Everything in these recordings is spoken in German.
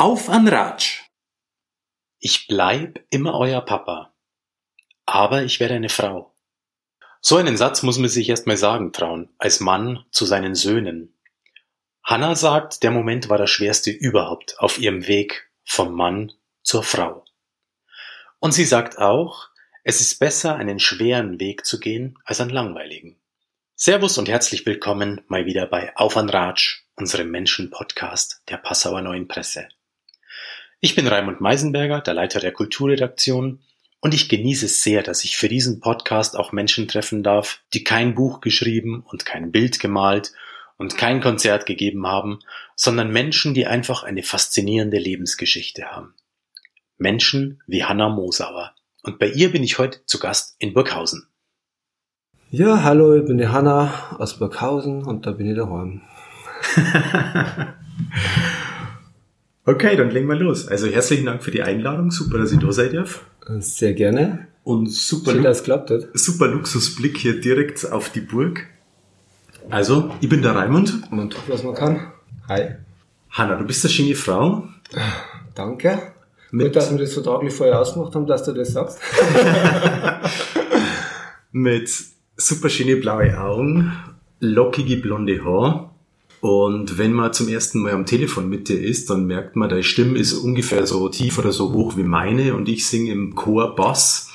Auf an Ratsch! Ich bleib immer euer Papa. Aber ich werde eine Frau. So einen Satz muss man sich erst mal sagen trauen, als Mann zu seinen Söhnen. Hannah sagt, der Moment war der schwerste überhaupt auf ihrem Weg vom Mann zur Frau. Und sie sagt auch, es ist besser, einen schweren Weg zu gehen, als einen langweiligen. Servus und herzlich willkommen mal wieder bei Auf an Ratsch, unserem Menschen-Podcast der Passauer Neuen Presse. Ich bin Raimund Meisenberger, der Leiter der Kulturredaktion, und ich genieße es sehr, dass ich für diesen Podcast auch Menschen treffen darf, die kein Buch geschrieben und kein Bild gemalt und kein Konzert gegeben haben, sondern Menschen, die einfach eine faszinierende Lebensgeschichte haben. Menschen wie Hanna Mosauer. Und bei ihr bin ich heute zu Gast in Burghausen. Ja, hallo, ich bin die Hanna aus Burghausen und da bin ich daheim. okay, dann legen wir los. Also herzlichen Dank für die Einladung. Super, dass ich da sein darf. Sehr gerne. Und super, Schön, dass klappt hat. super Luxusblick hier direkt auf die Burg. Also, ich bin der Raimund. Man tut, was man kann. Hi. Hanna, du bist eine schöne Frau. Danke. Mit- Gut, dass wir das vertraglich vorher ausgemacht haben, dass du das sagst. mit super schöne blaue Augen, lockige blonde Haar. Und wenn man zum ersten Mal am Telefon mit dir ist, dann merkt man, deine Stimme ist ungefähr so tief oder so hoch wie meine und ich singe im Chor Bass.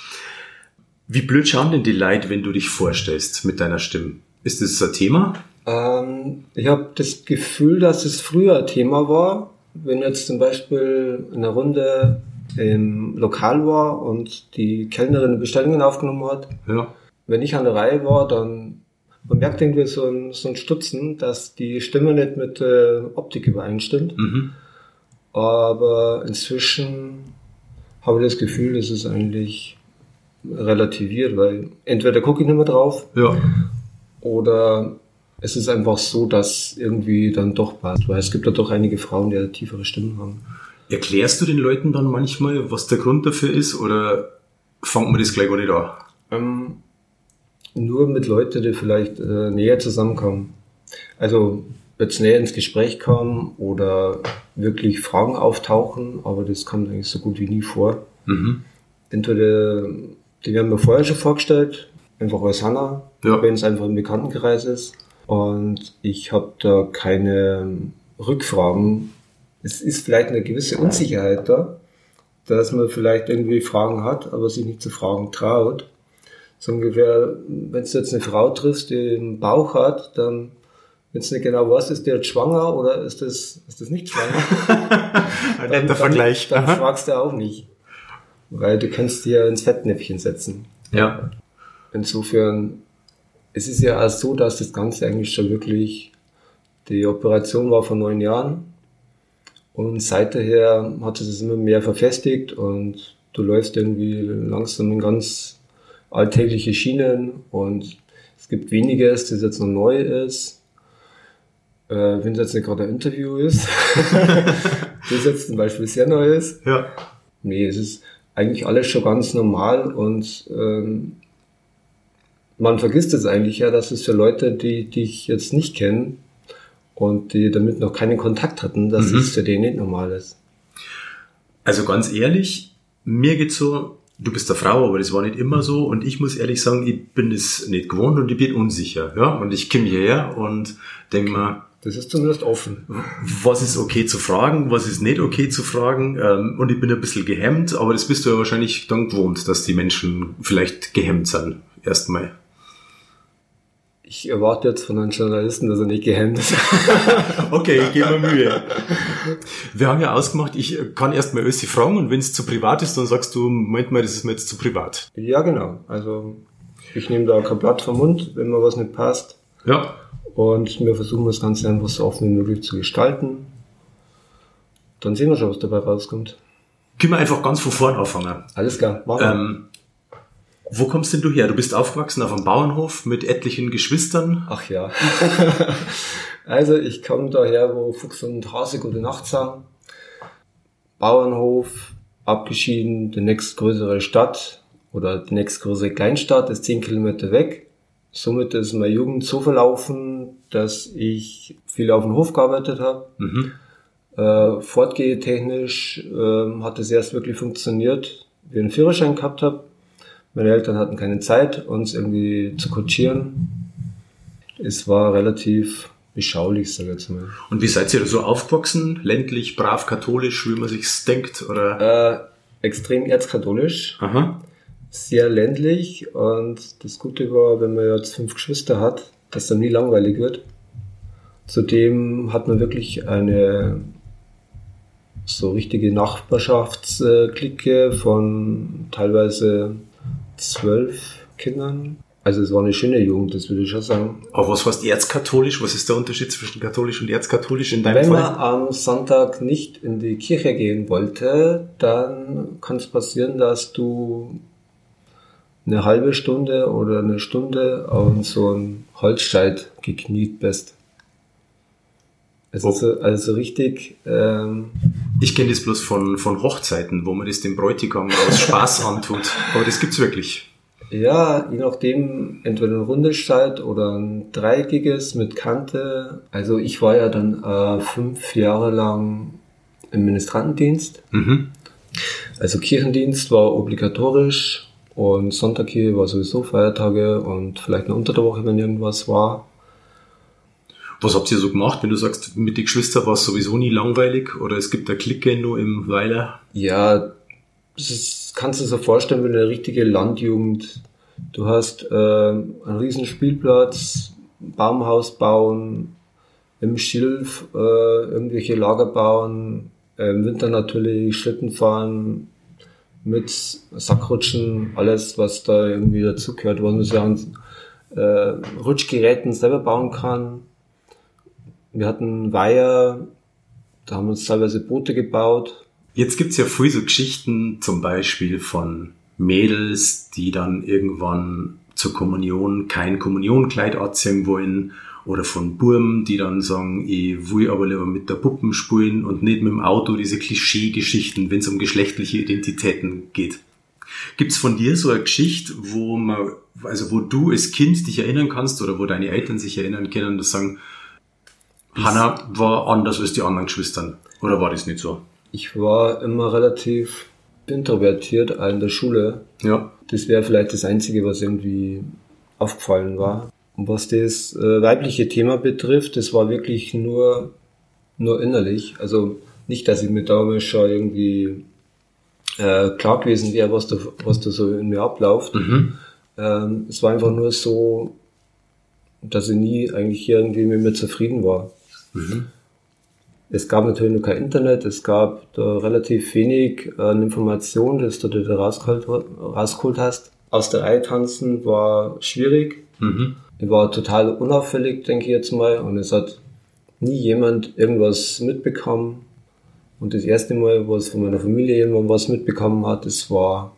Wie blöd schauen denn die Leute, wenn du dich vorstellst mit deiner Stimme? Ist das ein Thema? Ähm, ich habe das Gefühl, dass es früher ein Thema war. Wenn jetzt zum Beispiel eine Runde im Lokal war und die Kellnerin Bestellungen aufgenommen hat, Ja. wenn ich an der Reihe war, dann man merkt irgendwie so ein, so ein Stutzen, dass die Stimme nicht mit der Optik übereinstimmt. Mhm. Aber inzwischen habe ich das Gefühl, es ist eigentlich relativiert, weil entweder gucke ich nicht mehr drauf Ja. oder es ist einfach so, dass irgendwie dann doch passt, weil es gibt ja doch einige Frauen, die ja tiefere Stimmen haben. Erklärst du den Leuten dann manchmal, was der Grund dafür ist oder fangt man das gleich gar nicht an? Ähm, nur mit Leuten, die vielleicht äh, näher zusammenkommen. Also jetzt näher ins Gespräch kommen oder wirklich Fragen auftauchen, aber das kommt eigentlich so gut wie nie vor. Mhm. Entweder, die werden mir vorher schon vorgestellt, einfach als Hanna, Ja. wenn es einfach im Bekanntenkreis ist. Und ich habe da keine Rückfragen. Es ist vielleicht eine gewisse Unsicherheit da, dass man vielleicht irgendwie Fragen hat, aber sich nicht zu fragen traut. So ungefähr, wenn du jetzt eine Frau triffst, die einen Bauch hat, dann, wenn du nicht genau weißt, ist die jetzt schwanger oder ist das, ist das nicht schwanger? Ein dann, netter Vergleich. Dann, dann fragst du auch nicht. Weil du kannst dir ins Fettnäpfchen setzen. Ja. Insofern, es ist ja auch so, dass das Ganze eigentlich schon wirklich, die Operation war vor neun Jahren und seither hat sich das immer mehr verfestigt und du läufst irgendwie langsam in ganz alltägliche Schienen und es gibt weniges, das jetzt noch neu ist. Äh, wenn es jetzt nicht gerade ein Interview ist, das jetzt zum Beispiel sehr neu ist, Ja. Nee, es ist eigentlich alles schon ganz normal und ähm, man vergisst es eigentlich ja, dass es für Leute, die dich jetzt nicht kennen und die damit noch keinen Kontakt hatten, dass Mhm. es für die nicht normal ist. Also ganz ehrlich, mir geht's so, du bist eine Frau, aber das war nicht immer so und ich muss ehrlich sagen, ich bin es nicht gewohnt und ich bin unsicher. Ja? Und ich komme hierher und denke mir, Das ist zumindest offen. was ist okay zu fragen, was ist nicht okay zu fragen ähm, und ich bin ein bisschen gehemmt, aber das bist du ja wahrscheinlich dann gewohnt, dass die Menschen vielleicht gehemmt sind, erstmal. Ich erwarte jetzt von einem Journalisten, dass er nicht gehemmt ist. Okay, ich gebe mir Mühe. Wir haben ja ausgemacht, ich kann erstmal sie fragen und wenn es zu privat ist, dann sagst du, Moment mal, das ist mir jetzt zu privat. ja, genau. Also ich nehme da kein Blatt vom Mund, wenn mir was nicht passt. Ja, Und wir versuchen das Ganze einfach so offen wie möglich zu gestalten. Dann sehen wir schon, was dabei rauskommt. können wir einfach ganz von vorn anfangen. Alles klar, machen wir. Ähm, wo kommst denn du her? Du bist aufgewachsen auf einem Bauernhof mit etlichen Geschwistern. Ach ja. also ich komme daher, wo Fuchs und Hase gute Nacht sagen. Bauernhof, abgeschieden, die nächstgrößere Stadt oder die nächstgrößere Kleinstadt ist zehn Kilometer weg. Somit ist meine Jugend so verlaufen, dass ich viel auf dem Hof gearbeitet habe. Mhm. Äh, fortgehtechnisch äh, hat es erst wirklich funktioniert, wie ich einen Führerschein gehabt habe. Meine Eltern hatten keine Zeit, uns irgendwie zu kutschieren. Es war relativ beschaulich, sage ich jetzt mal. Und wie seid ihr so aufgewachsen? Ländlich, brav, katholisch, wie man sich's denkt? Oder? Äh, extrem erzkatholisch. Aha. Sehr ländlich. Und das Gute war, wenn man jetzt fünf Geschwister hat, dass dann nie langweilig wird. Zudem hat man wirklich eine so richtige Nachbarschaftsklicke von teilweise zwölf Kindern. Also es war eine schöne Jugend, das würde ich schon sagen. Aber was heißt erzkatholisch? Was ist der Unterschied zwischen katholisch und erzkatholisch in deinem Wenn Fall? Wenn man am Sonntag nicht in die Kirche gehen wollte, dann kann es passieren, dass du eine halbe Stunde oder eine Stunde auf so einen Holzscheit gekniet bist. Also, oh. also richtig. Ähm, ich kenne das bloß von, von Hochzeiten, wo man das dem Bräutigam aus Spaß antut. Aber das gibt's wirklich. Ja, je nachdem, entweder ein rundes Scheit oder ein dreieckiges mit Kante. Also ich war ja dann äh, fünf Jahre lang im Ministrantendienst. Mhm. Also Kirchendienst war obligatorisch und Sonntag hier war sowieso Feiertage und vielleicht eine unter der Woche, wenn irgendwas war. Was habt ihr so gemacht, wenn du sagst, mit den Geschwistern war es sowieso nie langweilig oder es gibt eine Clique nur im Weiler? Ja, das kannst du dir so vorstellen wie eine richtige Landjugend. Du hast äh, einen riesen Spielplatz, Baumhaus bauen, im Schilf äh, irgendwelche Lager bauen, äh, im Winter natürlich Schlitten fahren, mit Sackrutschen, alles, was da irgendwie dazugehört, was man sich an äh, Rutschgeräten selber bauen kann. Wir hatten Weiher, da haben uns teilweise Boote gebaut, Jetzt gibt's ja viel so Geschichten, zum Beispiel von Mädels, die dann irgendwann zur Kommunion kein Kommunionkleid anziehen wollen oder von Burmen, die dann sagen, ich will aber lieber mit der Puppen spielen und nicht mit dem Auto, diese Klischee-Geschichten, wenn es um geschlechtliche Identitäten geht. Gibt's von dir so eine Geschichte, wo man, also wo du als Kind dich erinnern kannst oder wo deine Eltern sich erinnern können, dass sagen, Hannah war anders als die anderen Geschwistern? Oder war das nicht so? ich war immer relativ introvertiert in der Schule. Ja. Das wäre vielleicht das Einzige, was irgendwie aufgefallen war. Und was das äh, weibliche Thema betrifft, das war wirklich nur, nur innerlich. Also nicht, dass ich mir damals schon irgendwie äh, klar gewesen wäre, was da, was da so in mir abläuft. Mhm. Ähm, es war einfach nur so, dass ich nie eigentlich irgendwie mit mir zufrieden war. Mhm. Es gab natürlich noch kein Internet, es gab da relativ wenig an Informationen, das du da rausgeholt, rausgeholt hast. Aus der Reihe tanzen war schwierig. Mhm. War total unauffällig, denke ich jetzt mal, und es hat nie jemand irgendwas mitbekommen. Und das erste Mal, wo es von meiner Familie jemand was mitbekommen hat, das war,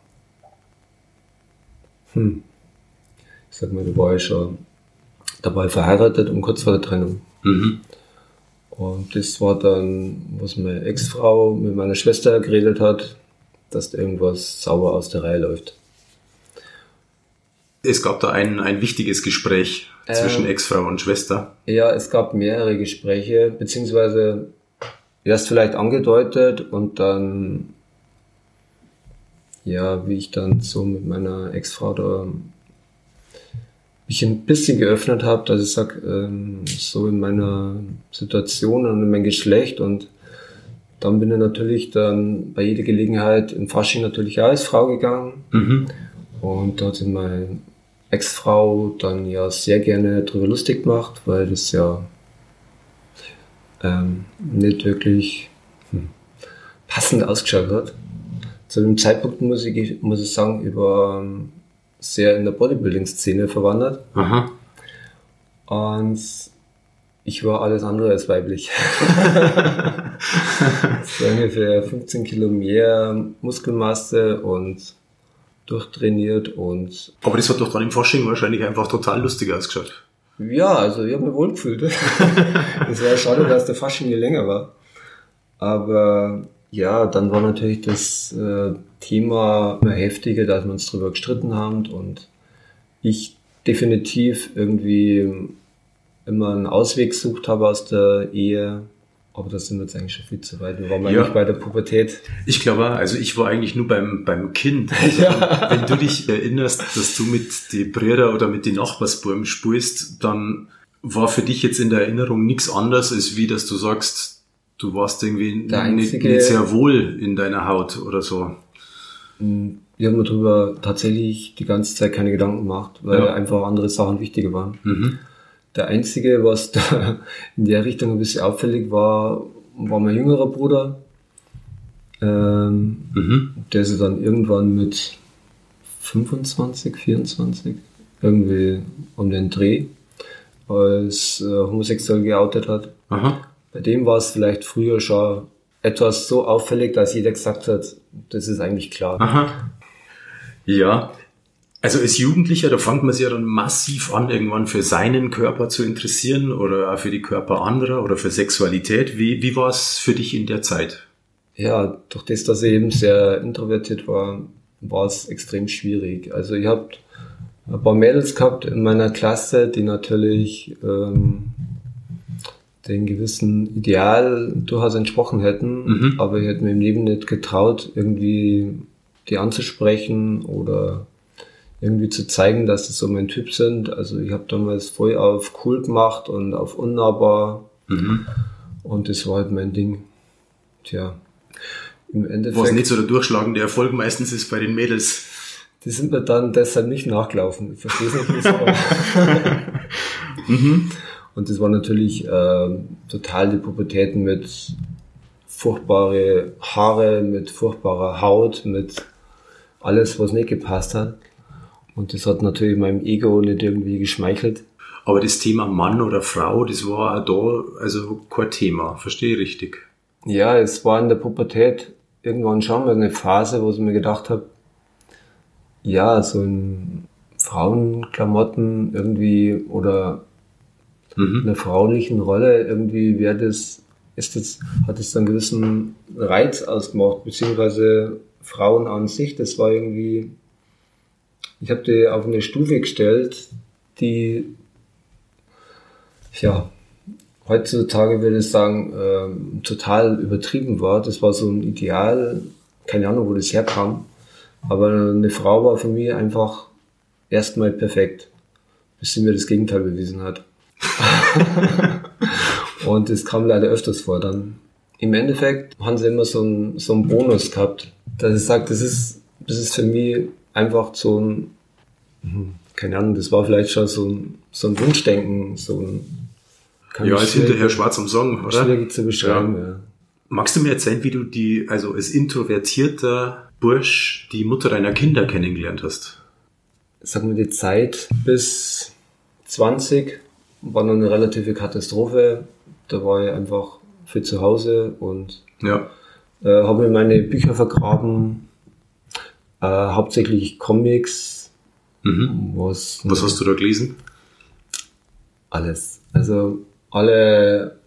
hm, ich sag mal, da war ich schon dabei verheiratet und kurz vor der Trennung. Mhm. Und das war dann, was meine Ex-Frau mit meiner Schwester geredet hat, dass da irgendwas sauber aus der Reihe läuft. Es gab da ein, ein wichtiges Gespräch zwischen ähm, Ex-Frau und Schwester. Ja, es gab mehrere Gespräche, beziehungsweise erst vielleicht angedeutet und dann, ja, wie ich dann so mit meiner Ex-Frau da mich ein bisschen geöffnet habe, dass ich sag ähm, so in meiner Situation und in meinem Geschlecht und dann bin ich natürlich dann bei jeder Gelegenheit im Fasching natürlich auch als Frau gegangen. Mhm. Und da hat sich meine Ex-Frau dann ja sehr gerne drüber lustig gemacht, weil das ja ähm, nicht wirklich hm, passend ausgeschaut hat. Zu dem Zeitpunkt muss ich, muss ich sagen, über sehr in der Bodybuilding-Szene verwandert. Aha. Und ich war alles andere als weiblich. so ungefähr 15 Kilo mehr Muskelmasse und durchtrainiert und. Aber das hat doch dann im Fasching wahrscheinlich einfach total lustig ausgeschaut. Ja, also ich habe mich wohl gefühlt. es wäre schade, dass der Fasching nie länger war. Aber ja, dann war natürlich das äh, Thema immer heftiger, dass wir uns darüber gestritten haben und ich definitiv irgendwie immer einen Ausweg gesucht habe aus der Ehe Aber das sind wir jetzt eigentlich schon viel zu weit. Wir waren Ja. eigentlich bei der Pubertät. Ich glaube, also ich war eigentlich nur beim, beim Kind. Also, Wenn du dich erinnerst, dass du mit die Brüder oder mit den Nachbarsbuben spielst, dann war für dich jetzt in der Erinnerung nichts anderes, als wie, dass du sagst, du warst irgendwie einzige- nicht sehr wohl in deiner Haut oder so. Wir haben darüber tatsächlich die ganze Zeit keine Gedanken gemacht, weil Ja. einfach andere Sachen wichtiger waren. Mhm. Der einzige, was da in der Richtung ein bisschen auffällig war, war mein jüngerer Bruder. Ähm, Mhm. der sich dann irgendwann mit 25, 24 irgendwie um den Dreh als äh, homosexuell geoutet hat. Aha. Bei dem war es vielleicht früher schon etwas so auffällig, dass jeder gesagt hat, das ist eigentlich klar. Aha. Ja. Also als Jugendlicher, da fängt man sich ja dann massiv an, irgendwann für seinen Körper zu interessieren oder auch für die Körper anderer oder für Sexualität. Wie, wie war es für dich in der Zeit? Ja, durch das, dass ich eben sehr introvertiert war, war es extrem schwierig. Also ich habe ein paar Mädels gehabt in meiner Klasse, die natürlich ähm, den gewissen Ideal durchaus entsprochen hätten, Mhm. aber ich hätte mir im Leben nicht getraut, irgendwie die anzusprechen oder irgendwie zu zeigen, dass das so mein Typ sind. Also ich habe damals voll auf cool gemacht und auf unnahbar Mhm. und das war halt mein Ding. Tja, im Endeffekt... Was nicht so der durchschlagende Erfolg meistens ist bei den Mädels. Die sind mir dann deshalb nicht nachgelaufen. Ich verstehe es nicht wieso. aber- Und das war natürlich ähm, total die Pubertäten mit furchtbare Haare, mit furchtbarer Haut, mit alles, was nicht gepasst hat. Und das hat natürlich meinem Ego nicht irgendwie geschmeichelt. Aber das Thema Mann oder Frau, das war auch da also kein Thema. Verstehe ich richtig. Ja, es war in der Pubertät irgendwann schon mal eine Phase, wo ich mir gedacht habe, ja, so in Frauenklamotten irgendwie oder Mhm. einer fraulichen Rolle irgendwie wäre das, ist das, hat es einen gewissen Reiz ausgemacht, beziehungsweise Frauen an sich, das war irgendwie, ich habe die auf eine Stufe gestellt, die, ja, heutzutage würde ich sagen, ähm, total übertrieben war. Das war so ein Ideal, keine Ahnung, wo das herkam, aber eine Frau war für mich einfach erstmal perfekt, bis sie mir das Gegenteil bewiesen hat. Und das kam leider öfters vor dann. Im Endeffekt haben sie immer so einen, so einen Bonus gehabt, dass ich sage, das ist, das ist für mich einfach so ein, hm, keine Ahnung, das war vielleicht schon so ein, so ein Wunschdenken, so ein, Ja, schwierig- hinterher schwarz am Song, oder? Schwierig zu beschreiben, ja. Magst du mir erzählen, wie du die, also als introvertierter Bursch, die Mutter deiner Kinder kennengelernt hast? Sag mal, die Zeit bis 20 war noch eine relative Katastrophe. Da war ich einfach für zu Hause und Ja. äh, habe mir meine Bücher vergraben, äh, hauptsächlich Comics, Mhm. was, Was hast du da gelesen? alles. Also alle,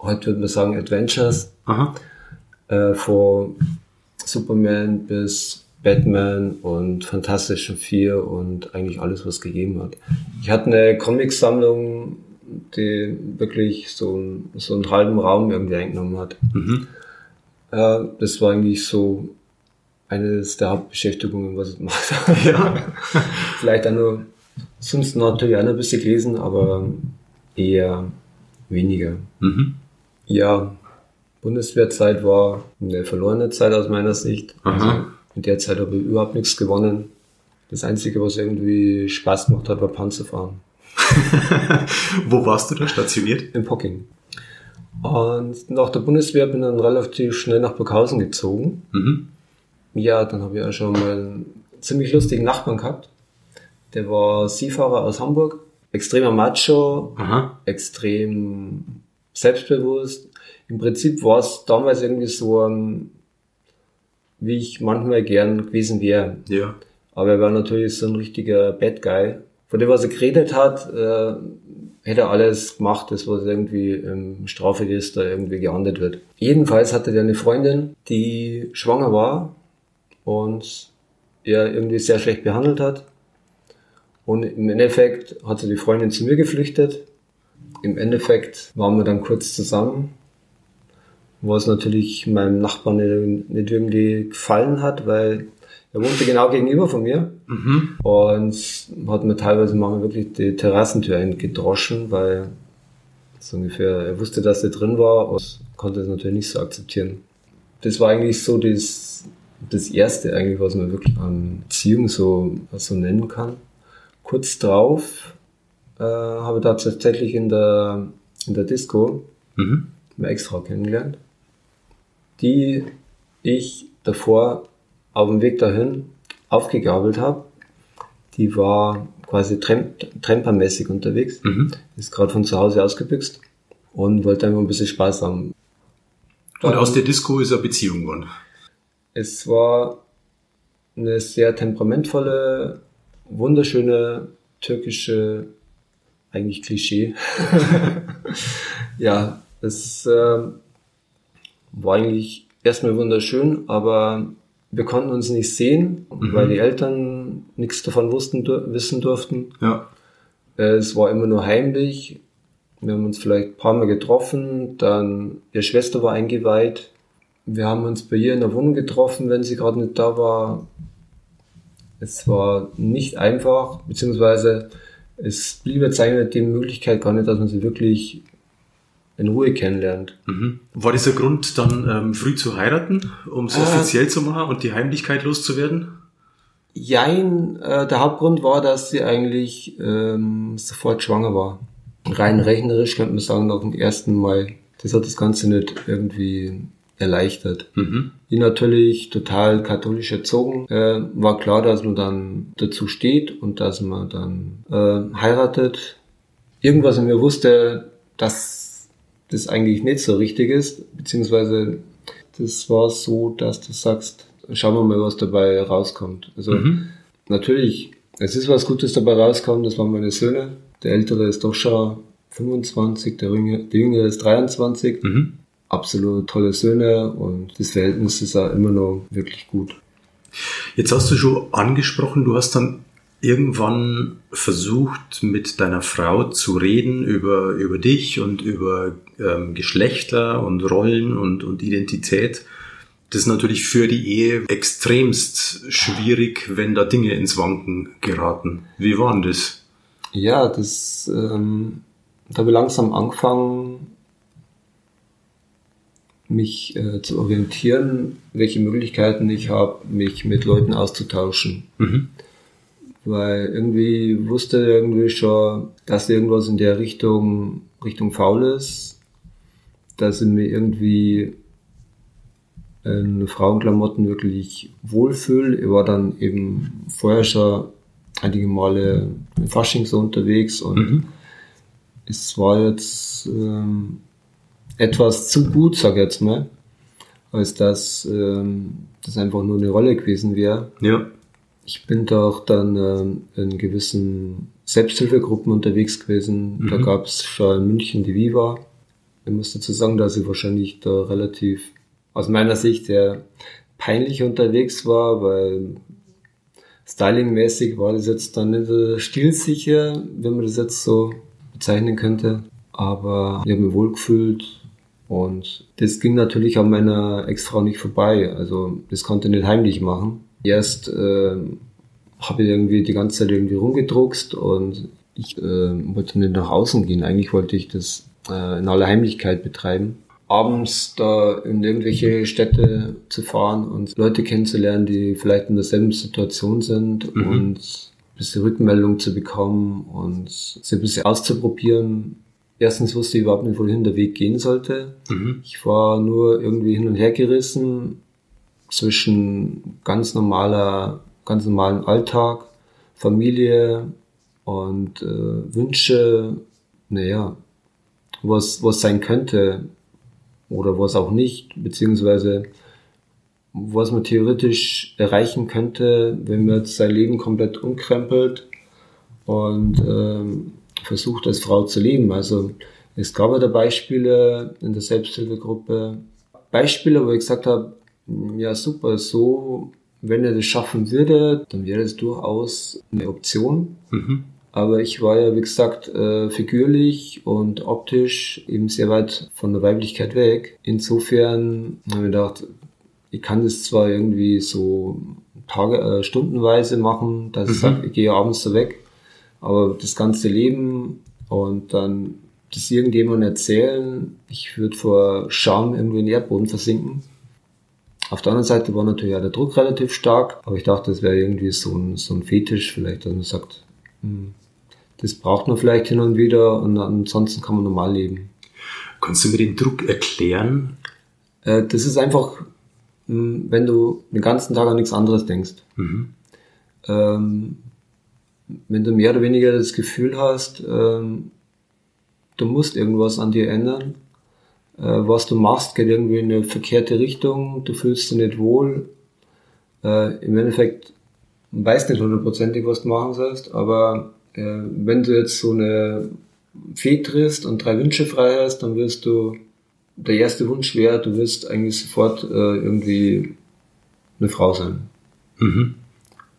heute würde man sagen Adventures, Aha. äh, von Superman bis Batman und Fantastischen Vier und eigentlich alles, was gegeben hat. Ich hatte eine Comicsammlung, die wirklich so, ein, so einen halben Raum irgendwie eingenommen hat. Mhm. Äh, das war eigentlich so eines der Hauptbeschäftigungen, was ich gemacht habe. Ja. Vielleicht auch nur, sonst natürlich auch noch ein bisschen gelesen, aber eher weniger. Mhm. Ja, Bundeswehrzeit war eine verlorene Zeit aus meiner Sicht. Aha. Also in der Zeit habe ich überhaupt nichts gewonnen. Das Einzige, was irgendwie Spaß gemacht hat, war Panzerfahren Wo warst du da stationiert? in Pocking. Und nach der Bundeswehr bin ich dann relativ schnell nach Burghausen gezogen. Mhm. Ja, dann habe ich auch schon mal einen ziemlich lustigen Nachbarn gehabt. Der war Seefahrer aus Hamburg, extremer Macho, Aha. extrem selbstbewusst. Im Prinzip war es damals irgendwie so, ähm, wie ich manchmal gern gewesen wäre. Ja. Aber er war natürlich so ein richtiger Bad Guy. Von dem, was er geredet hat, äh, hätte er alles gemacht, das was irgendwie im Strafregister irgendwie geahndet wird. Jedenfalls hatte er eine Freundin, die schwanger war und er irgendwie sehr schlecht behandelt hat. Und im Endeffekt hat sie die Freundin zu mir geflüchtet. Im Endeffekt waren wir dann kurz zusammen. Was natürlich meinem Nachbarn nicht, nicht irgendwie gefallen hat, weil er wohnte genau gegenüber von mir mhm. und hat mir teilweise manchmal wirklich die Terrassentür gedroschen, weil so ungefähr, er wusste, dass er drin war und konnte es natürlich nicht so akzeptieren. Das war eigentlich so das, das erste eigentlich, was man wirklich an Beziehung so, so nennen kann. Kurz drauf äh, habe ich da tatsächlich in der, in der Disco mhm. Extra kennengelernt, die ich davor auf dem Weg dahin aufgegabelt habe. Die war quasi Tramp Trampermäßig unterwegs, mhm. ist gerade von zu Hause ausgebüxt und wollte einfach ein bisschen Spaß haben. Und aus der Disco ist eine Beziehung geworden? Es war eine sehr temperamentvolle, wunderschöne türkische, eigentlich Klischee. ja, es äh, war eigentlich erstmal wunderschön, aber wir konnten uns nicht sehen, mhm. weil die Eltern nichts davon wussten, wissen durften. Ja. Es war immer nur heimlich. Wir haben uns vielleicht ein paar Mal getroffen, dann ihre Schwester war eingeweiht. Wir haben uns bei ihr in der Wohnung getroffen, wenn sie gerade nicht da war. Es war nicht einfach, beziehungsweise es blieb jetzt eigentlich die Möglichkeit gar nicht, dass man sie wirklich in Ruhe kennenlernt. Mhm. War dieser Grund dann ähm, früh zu heiraten, um es äh, offiziell zu machen und die Heimlichkeit loszuwerden? Jein, äh, der Hauptgrund war, dass sie eigentlich ähm, sofort schwanger war. Rein rechnerisch könnte man sagen, nach dem ersten Mal. Das hat das Ganze nicht irgendwie erleichtert. Mhm. Die natürlich total katholisch erzogen, äh, war klar, dass man dann dazu steht und dass man dann äh, heiratet. Irgendwas in mir wusste, dass das eigentlich nicht so richtig ist, beziehungsweise das war so, dass du sagst, schauen wir mal, was dabei rauskommt. Also mhm. natürlich, es ist was Gutes dabei rausgekommen, das waren meine Söhne. Der ältere ist doch schon 25, der jüngere, der jüngere ist 23. Mhm. Absolut tolle Söhne und das Verhältnis ist auch immer noch wirklich gut. Jetzt hast du schon angesprochen, du hast dann irgendwann versucht, mit deiner Frau zu reden über, über dich und über ähm, Geschlechter und Rollen und, und Identität. Das ist natürlich für die Ehe extremst schwierig, wenn da Dinge ins Wanken geraten. Wie war denn das? Ja, das, ähm, da habe ich langsam angefangen, mich äh, zu orientieren, welche Möglichkeiten ich habe, mich mit Leuten auszutauschen. Mhm weil irgendwie wusste irgendwie schon, dass irgendwas in der Richtung, Richtung faul ist, dass ich mir irgendwie in Frauenklamotten wirklich wohlfühle. Ich war dann eben vorher schon einige Male in Fasching so unterwegs und mhm. es war jetzt ähm, etwas zu gut, sag ich jetzt mal, als dass ähm, das einfach nur eine Rolle gewesen wäre. Ja. Ich bin da auch dann ähm, in gewissen Selbsthilfegruppen unterwegs gewesen. Mhm. Da gab es schon in München die Viva. Ich muss dazu sagen, dass ich wahrscheinlich da relativ aus meiner Sicht sehr peinlich unterwegs war, weil stylingmäßig war das jetzt dann nicht stilsicher, wenn man das jetzt so bezeichnen könnte. Aber ich habe mich wohlgefühlt und das ging natürlich an meiner Ex-Frau nicht vorbei. Also das konnte ich nicht heimlich machen. Erst äh, habe ich irgendwie die ganze Zeit irgendwie rumgedruckst und ich äh, wollte nicht nach außen gehen. Eigentlich wollte ich das äh, in aller Heimlichkeit betreiben. Abends da in irgendwelche Städte zu fahren und Leute kennenzulernen, die vielleicht in derselben Situation sind mhm. und ein bisschen Rückmeldung zu bekommen und sie ein bisschen auszuprobieren. Erstens wusste ich überhaupt nicht, wohin der Weg gehen sollte. Mhm. Ich war nur irgendwie hin und her gerissen zwischen ganz normaler, ganz normalen Alltag, Familie und äh, Wünsche, naja, was, was sein könnte oder was auch nicht, beziehungsweise was man theoretisch erreichen könnte, wenn man jetzt sein Leben komplett umkrempelt und ähm, versucht als Frau zu leben. Also es gab ja da Beispiele in der Selbsthilfegruppe, Beispiele, wo ich gesagt habe, ja, super. So, wenn er das schaffen würde, dann wäre es durchaus eine Option. Mhm. Aber ich war ja, wie gesagt, äh, figürlich und optisch eben sehr weit von der Weiblichkeit weg. Insofern habe ich gedacht, ich kann das zwar irgendwie so Tage, äh, stundenweise machen, dass mhm. ich sage, ich gehe abends so weg, aber das ganze Leben und dann das irgendjemandem erzählen, ich würde vor Scham irgendwie in den Erdboden versinken. Auf der anderen Seite war natürlich auch der Druck relativ stark, aber ich dachte, das wäre irgendwie so ein, so ein Fetisch vielleicht, dass man sagt, hm, das braucht man vielleicht hin und wieder und ansonsten kann man normal leben. Kannst du mir den Druck erklären? Äh, das ist einfach, hm, wenn du den ganzen Tag an nichts anderes denkst. Mhm. Ähm, wenn du mehr oder weniger das Gefühl hast, ähm, du musst irgendwas an dir ändern, was du machst, geht irgendwie in eine verkehrte Richtung, du fühlst dich nicht wohl. Äh, Im Endeffekt weißt nicht hundertprozentig, was du machen sollst, aber äh, wenn du jetzt so eine Fee triffst und drei Wünsche frei hast, dann wirst du, der erste Wunsch wäre, du wirst eigentlich sofort äh, irgendwie eine Frau sein. Mhm.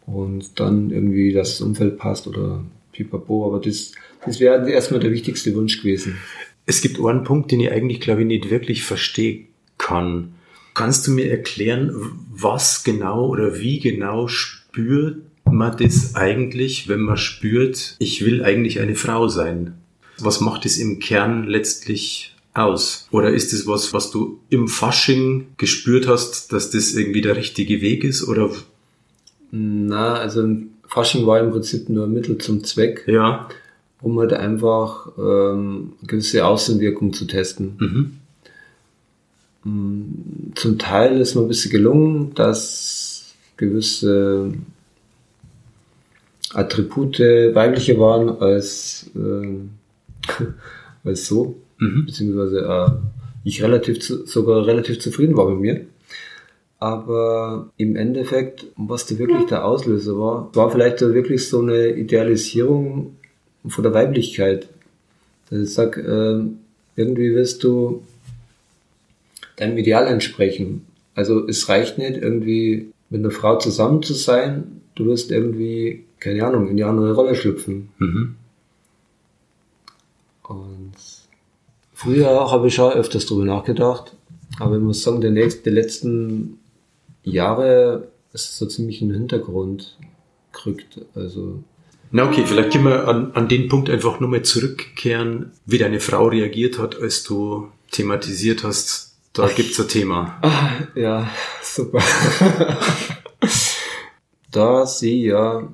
Und dann irgendwie, dass das Umfeld passt oder pipapo, aber das, das wäre erstmal der wichtigste Wunsch gewesen. Es gibt einen Punkt, den ich eigentlich, glaube ich, nicht wirklich verstehen kann. Kannst du mir erklären, was genau oder wie genau spürt man das eigentlich, wenn man spürt, ich will eigentlich eine Frau sein? Was macht es im Kern letztlich aus? Oder ist es was, was du im Fasching gespürt hast, dass das irgendwie der richtige Weg ist? Oder? Na, also Fasching war im Prinzip nur ein Mittel zum Zweck. Ja um halt einfach ähm, gewisse Außenwirkung zu testen. Mhm. Mm, zum Teil ist mir ein bisschen gelungen, dass gewisse Attribute weiblicher waren als, äh, als so, mhm. beziehungsweise äh, ich relativ zu, sogar relativ zufrieden war mit mir. Aber im Endeffekt, was da wirklich der Auslöser war, war vielleicht so wirklich so eine Idealisierung von der Weiblichkeit. Dass ich sag, äh, irgendwie wirst du deinem Ideal entsprechen. Also es reicht nicht irgendwie mit einer Frau zusammen zu sein, du wirst irgendwie, keine Ahnung, in die andere Rolle schlüpfen. Mhm. Und früher habe ich schon öfters darüber nachgedacht, aber ich muss sagen, die, nächsten, die letzten Jahre ist so ziemlich in den Hintergrund gerückt. Also na okay, vielleicht können wir an, an den Punkt einfach nur mal zurückkehren, wie deine Frau reagiert hat, als du thematisiert hast, da gibt's ein Thema. Ah, ja, super. da sie ja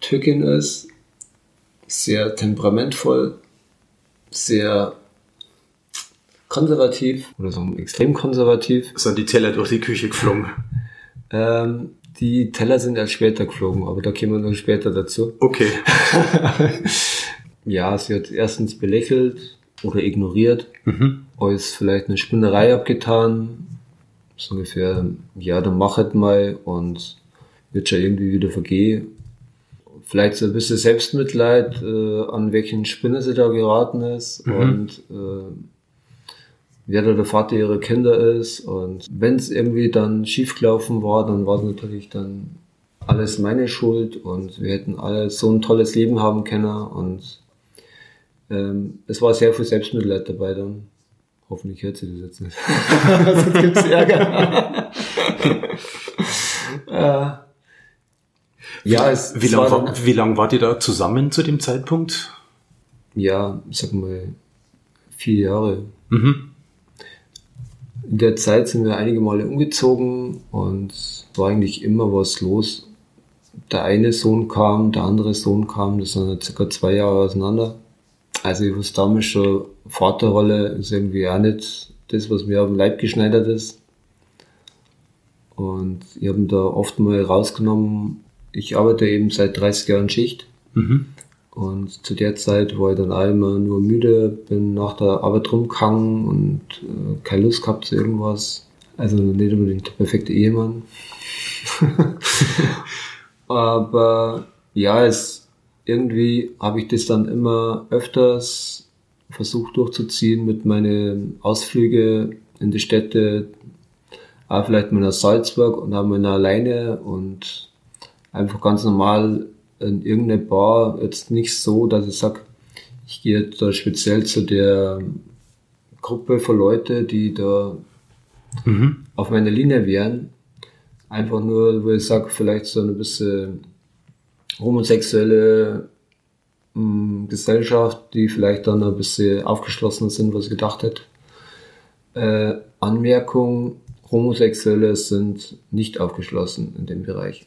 Türkin ist, sehr temperamentvoll, sehr konservativ oder so extrem konservativ. Sind die Teller durch die Küche geflogen? ähm, die Teller sind erst später geflogen, aber da kommen wir dann später dazu. Okay. ja, sie hat erstens belächelt oder ignoriert, mhm. als vielleicht eine Spinnerei abgetan. So ungefähr, ja, dann mach halt mal und wird schon irgendwie wieder vergehen. Vielleicht so ein bisschen Selbstmitleid, äh, an welchen Spinner sie da geraten ist mhm. und äh, wer da der Vater ihrer Kinder ist. Und wenn es irgendwie dann schiefgelaufen war, dann war es natürlich dann alles meine Schuld und wir hätten alle so ein tolles Leben haben können und ähm, es war sehr viel Selbstmitleid dabei dann. Hoffentlich hört sie das jetzt nicht. Sonst gibt's Ärger. äh, ja, es, wie lange war, wie lang wart ihr da zusammen zu dem Zeitpunkt? Ja, sag mal, vier Jahre. Mhm. In der Zeit sind wir einige Male umgezogen und war eigentlich immer was los. Der eine Sohn kam, der andere Sohn kam, das sind circa zwei Jahre auseinander. Also ich wusste damals schon, Vaterrolle ist irgendwie auch nicht das, was mir auf dem Leib geschneidert ist. Und ich habe da oft mal rausgenommen. Ich arbeite eben seit 30 Jahren Schicht. Mhm. Und zu der Zeit war ich dann immer nur müde, bin nach der Arbeit rumgegangen und äh, keine Lust gehabt zu irgendwas. Also nicht unbedingt der perfekte Ehemann. Aber ja, es, irgendwie habe ich das dann immer öfters versucht durchzuziehen mit meinen Ausflüge in die Städte, auch vielleicht mal nach Salzburg und haben wir alleine und einfach ganz normal in irgendeine Bar jetzt nicht so, dass ich sage, ich gehe jetzt da speziell zu der Gruppe von Leute, die da mhm. auf meiner Linie wären. Einfach nur, wo ich sage, vielleicht so ein bisschen homosexuelle mh, hm, Gesellschaft, die vielleicht dann ein bisschen aufgeschlossener sind, was ich gedacht hätte. Äh, Anmerkung, Homosexuelle sind nicht aufgeschlossen in dem Bereich.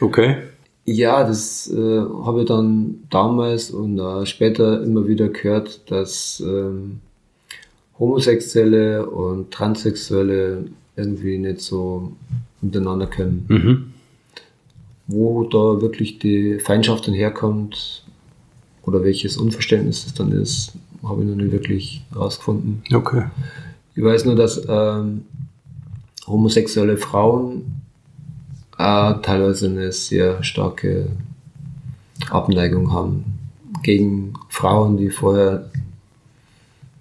Okay. Ja, das äh, habe ich dann damals und äh, später immer wieder gehört, dass ähm, Homosexuelle und Transsexuelle irgendwie nicht so miteinander können. Mhm. Wo da wirklich die Feindschaft dann herkommt oder welches Unverständnis das dann ist, habe ich noch nicht wirklich herausgefunden. Okay. Ich weiß nur, dass ähm, homosexuelle Frauen äh, teilweise eine sehr starke Abneigung haben gegen Frauen, die vorher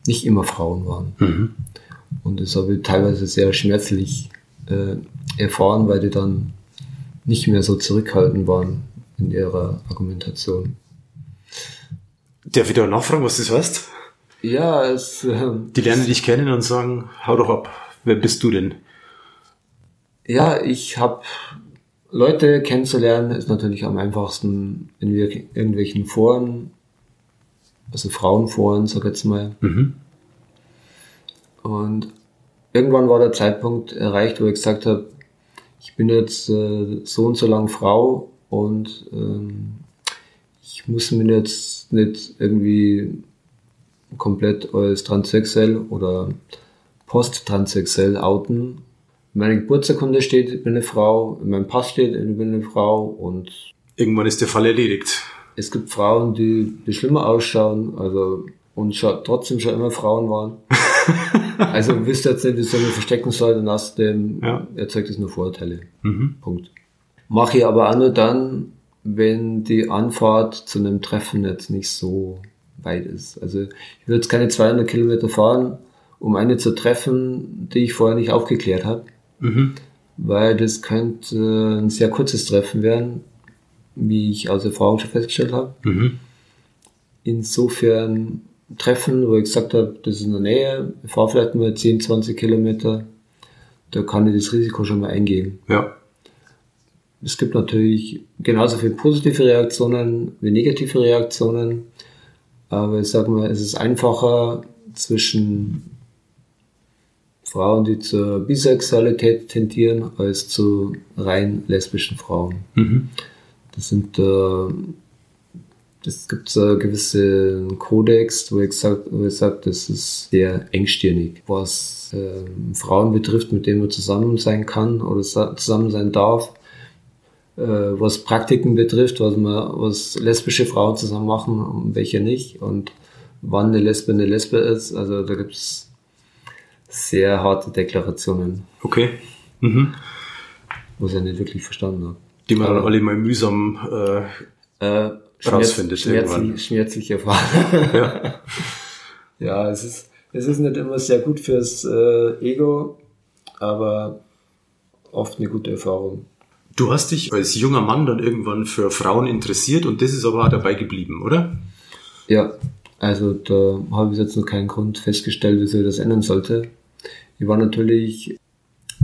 nicht immer Frauen waren. Mhm. Und das habe ich teilweise sehr schmerzlich äh, erfahren, weil die dann nicht mehr so zurückhaltend waren in ihrer Argumentation. Darf ich da nachfragen, was das heißt? Ja, es. Äh, die lernen dich kennen und sagen, hau doch ab, wer bist du denn? Ja, ich habe Leute kennenzulernen, ist natürlich am einfachsten in irgendwelchen Foren, also Frauenforen, sag ich jetzt mal. Mhm. Und irgendwann war der Zeitpunkt erreicht, wo ich gesagt habe, ich bin jetzt äh, so und so lang Frau und ähm, ich muss mich jetzt nicht irgendwie komplett als transsexuell oder posttranssexuell outen. In meiner Geburtsurkunde steht, ich bin eine Frau, in meinem Pass steht, ich bin eine Frau und irgendwann ist der Fall erledigt. Es gibt Frauen, die, die schlimmer ausschauen, also und schon, trotzdem schon immer Frauen waren. also du wisst jetzt nicht, wie soll man verstecken soll, dann hast du dem, ja. erzeugt es nur Vorteile. Mhm. Punkt. Mache ich aber auch nur dann, wenn die Anfahrt zu einem Treffen jetzt nicht so weit ist. Also ich würde jetzt keine 200 Kilometer fahren, um eine zu treffen, die ich vorher nicht aufgeklärt habe. Mhm. Weil das könnte ein sehr kurzes Treffen werden, wie ich aus Erfahrung schon festgestellt habe. Mhm. Insofern Treffen, wo ich gesagt habe, das ist in der Nähe, ich fahre vielleicht nur 10, 20 Kilometer, da kann ich das Risiko schon mal eingehen. Ja. Es gibt natürlich genauso viele positive Reaktionen wie negative Reaktionen, aber ich sage mal, es ist einfacher zwischen Frauen, die zur Bisexualität tendieren, als zu rein lesbischen Frauen. Mhm. Das sind äh, es gibt so einen gewissen Kodex, wo ich sage, sag, das ist sehr engstirnig, was äh, Frauen betrifft, mit denen man zusammen sein kann oder zusammen sein darf. Äh, was Praktiken betrifft, was man, was lesbische Frauen zusammen machen und welche nicht und wann eine Lesbe eine Lesbe ist. Also da gibt es sehr harte Deklarationen. Okay. Mhm. Was ich nicht wirklich verstanden habe. Die man dann alle mal mühsam äh, äh, rausfindet schmerzlich, irgendwann. Schmerzlich erfahren. Ja. ja, es ist, es ist nicht immer sehr gut fürs äh, Ego, aber oft eine gute Erfahrung. Du hast dich als junger Mann dann irgendwann für Frauen interessiert und das ist aber auch dabei geblieben, oder? Ja, also da habe ich jetzt noch keinen Grund festgestellt, wieso ich das ändern sollte. Ich war natürlich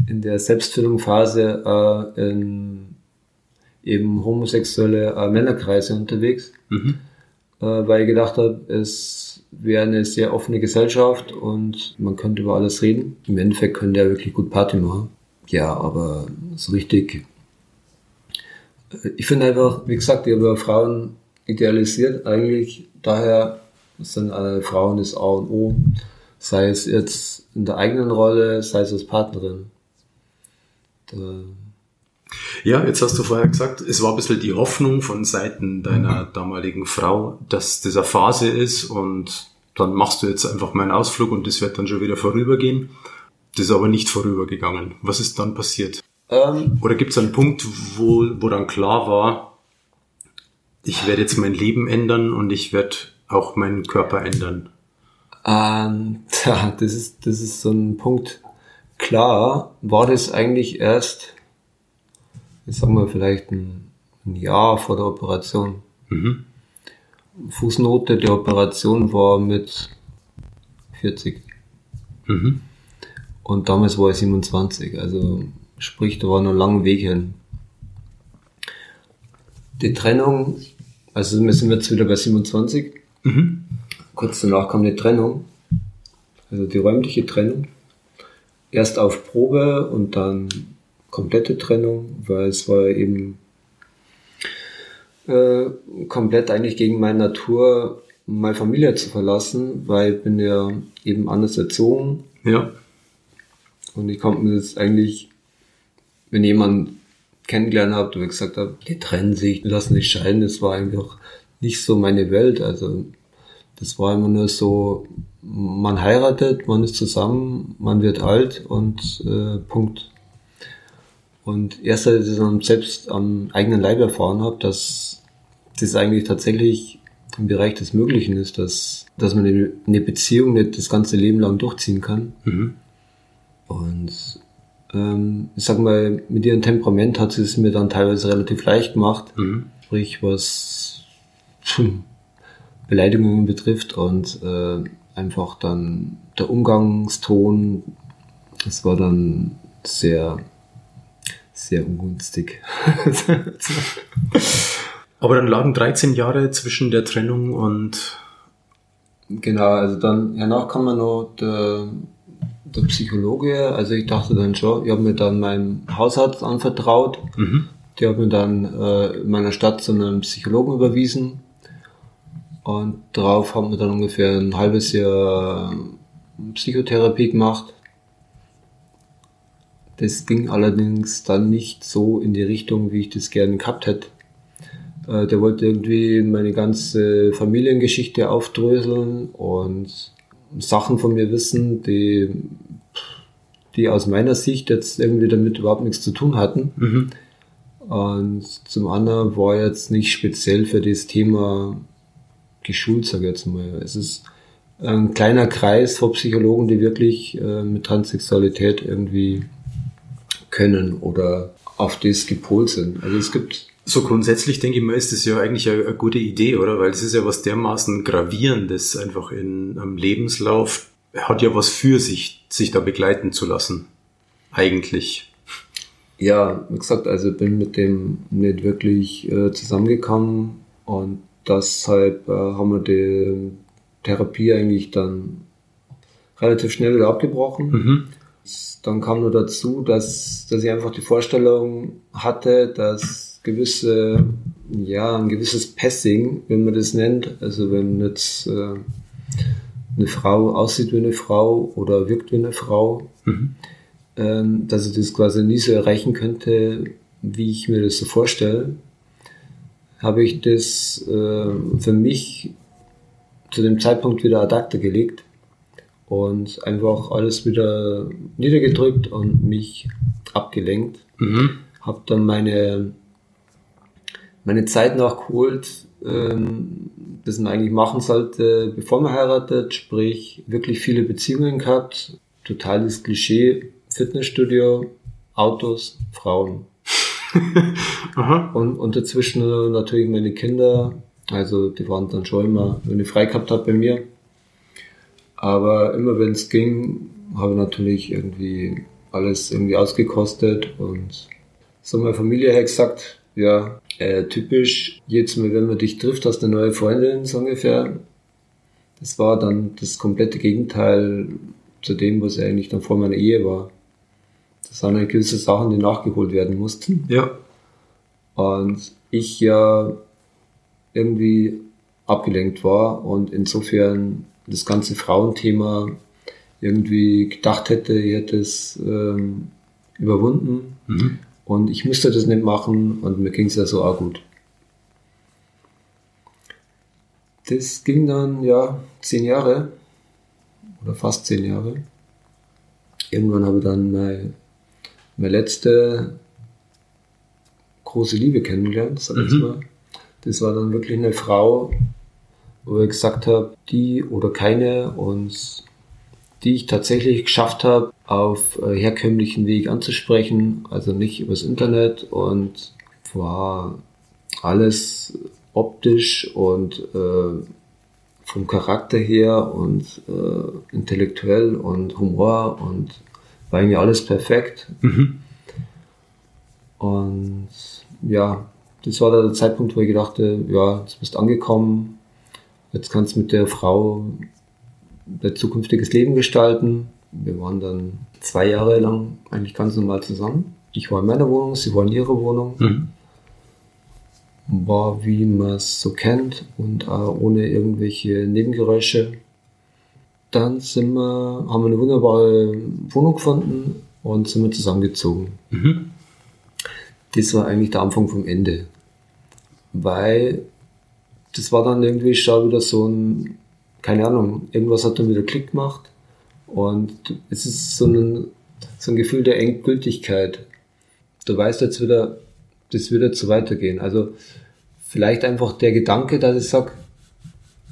in der Selbstfindungsphase äh, in eben homosexuelle äh, Männerkreise unterwegs, mhm. äh, weil ich gedacht habe, es wäre eine sehr offene Gesellschaft und man könnte über alles reden. Im Endeffekt können der wirklich gut Party machen. Ja, aber so richtig. Äh, ich finde einfach, wie gesagt, ich habe Frauen idealisiert eigentlich. Daher sind alle Frauen das A und O. Sei es jetzt in der eigenen Rolle, sei es als Partnerin. Da ja, jetzt hast du vorher gesagt, es war ein bisschen die Hoffnung von Seiten deiner damaligen Frau, dass das eine Phase ist und dann machst du jetzt einfach meinen Ausflug und das wird dann schon wieder vorübergehen. Das ist aber nicht vorübergegangen. Was ist dann passiert? Ähm, Oder gibt es einen Punkt, wo, wo dann klar war, ich werde jetzt mein Leben ändern und ich werde auch meinen Körper ändern? Ähm, tja, das ist, das ist so ein Punkt. Klar war das eigentlich erst ich sag mal, vielleicht ein ein Jahr vor der Operation. Mhm. Fußnote der Operation war mit 40. Mhm. Und damals war ich 27, also sprich, da war noch ein langer Weg hin. Die Trennung, also wir sind jetzt wieder bei 27. Mhm. Kurz danach kam die Trennung, also die räumliche Trennung. Erst auf Probe und dann komplette Trennung, weil es war eben äh, komplett eigentlich gegen meine Natur, meine Familie zu verlassen, weil ich bin ja eben anders erzogen. Ja. Und ich konnte mir das eigentlich, wenn jemand kennengelernt habe, wo ich gesagt habe, die trennen sich, lassen sich scheiden, das war einfach nicht so meine Welt. Also das war immer nur so, man heiratet, man ist zusammen, man wird alt und äh, Punkt. Und erst als ich dann selbst am eigenen Leib erfahren habe, dass das eigentlich tatsächlich im Bereich des Möglichen ist, dass, dass man eine Beziehung nicht das ganze Leben lang durchziehen kann. Mhm. Und ähm, ich sag mal, mit ihrem Temperament hat sie es mir dann teilweise relativ leicht gemacht. Mhm. Sprich, was Beleidigungen betrifft und äh, einfach dann der Umgangston, das war dann sehr, sehr ungünstig. Aber dann lagen 13 Jahre zwischen der Trennung und. Genau, also dann, danach kam man noch der, der Psychologe. Also ich dachte dann schon, ich habe mir dann meinen Hausarzt anvertraut. Mhm. Die hat mir dann äh, in meiner Stadt zu einem Psychologen überwiesen. Und darauf haben wir dann ungefähr ein halbes Jahr Psychotherapie gemacht. Das ging allerdings dann nicht so in die Richtung, wie ich das gerne gehabt hätte. Äh, der wollte irgendwie meine ganze Familiengeschichte aufdröseln und Sachen von mir wissen, die, die aus meiner Sicht jetzt irgendwie damit überhaupt nichts zu tun hatten. Mhm. Und zum anderen war jetzt nicht speziell für das Thema geschult, sage ich jetzt mal. Es ist ein kleiner Kreis von Psychologen, die wirklich äh, mit Transsexualität irgendwie können oder auf das gepolt sind. Also es gibt so grundsätzlich denke ich mal, ist das ja eigentlich eine, eine gute Idee, oder? Weil es ist ja was dermaßen gravierendes einfach in einem Lebenslauf. Hat ja was für sich, sich da begleiten zu lassen. Eigentlich. Ja, wie gesagt, also bin mit dem nicht wirklich äh, zusammengekommen und deshalb äh, haben wir die Therapie eigentlich dann relativ schnell wieder abgebrochen. Mhm. Dann kam nur dazu, dass, dass ich einfach die Vorstellung hatte, dass gewisse, ja, ein gewisses Passing, wenn man das nennt. Also wenn jetzt äh, eine Frau aussieht wie eine Frau oder wirkt wie eine Frau, mhm. ähm, dass ich das quasi nie so erreichen könnte, wie ich mir das so vorstelle, habe ich das äh, für mich zu dem Zeitpunkt wieder ad acta gelegt und einfach alles wieder niedergedrückt und mich abgelenkt. Mhm. Habe dann meine meine Zeit nachgeholt, ähm, das man eigentlich machen sollte, bevor man heiratet, sprich wirklich viele Beziehungen gehabt, totales Klischee, Fitnessstudio, Autos, Frauen. und, und dazwischen natürlich meine Kinder, also die waren dann schon immer, wenn ich frei gehabt habe bei mir. Aber immer wenn es ging, habe ich natürlich irgendwie alles irgendwie ausgekostet und so meine Familie hat gesagt, ja, äh, typisch, jetzt mal, wenn man dich trifft, hast du eine neue Freundin, so ungefähr. Das war dann das komplette Gegenteil zu dem, was eigentlich dann vor meiner Ehe war. Das waren halt gewisse Sachen, die nachgeholt werden mussten. Ja. Und ich ja irgendwie abgelenkt war und insofern das ganze Frauenthema irgendwie gedacht hätte, ich hätte es ähm, überwunden. Mhm. Und ich musste das nicht machen und mir ging es ja so auch gut. Das ging dann ja zehn Jahre oder fast zehn Jahre. Irgendwann habe ich dann meine, meine letzte große Liebe kennengelernt, sag ich mhm. mal. Das war dann wirklich eine Frau, wo ich gesagt habe, die oder keine und die ich tatsächlich geschafft habe, auf äh, herkömmlichen Weg anzusprechen, also nicht übers Internet und war alles optisch und äh, vom Charakter her und äh, intellektuell und Humor und war irgendwie alles perfekt. Mhm. Und ja, das war der Zeitpunkt, wo ich dachte, ja, jetzt bist du angekommen, jetzt kannst du mit der Frau dein zukünftiges Leben gestalten. Wir waren dann zwei Jahre lang eigentlich ganz normal zusammen. Ich war in meiner Wohnung, sie war in ihrer Wohnung. Mhm. War, wie man es so kennt und auch ohne irgendwelche Nebengeräusche. Dann sind wir, haben wir eine wunderbare Wohnung gefunden und sind wir zusammengezogen. Mhm. Das war eigentlich der Anfang vom Ende. Weil das war dann irgendwie schon wieder so ein, keine Ahnung, irgendwas hat dann wieder Klick gemacht und es ist so ein, so ein Gefühl der Endgültigkeit. Du weißt jetzt wieder, das wird jetzt so weitergehen. Also vielleicht einfach der Gedanke, dass ich sage,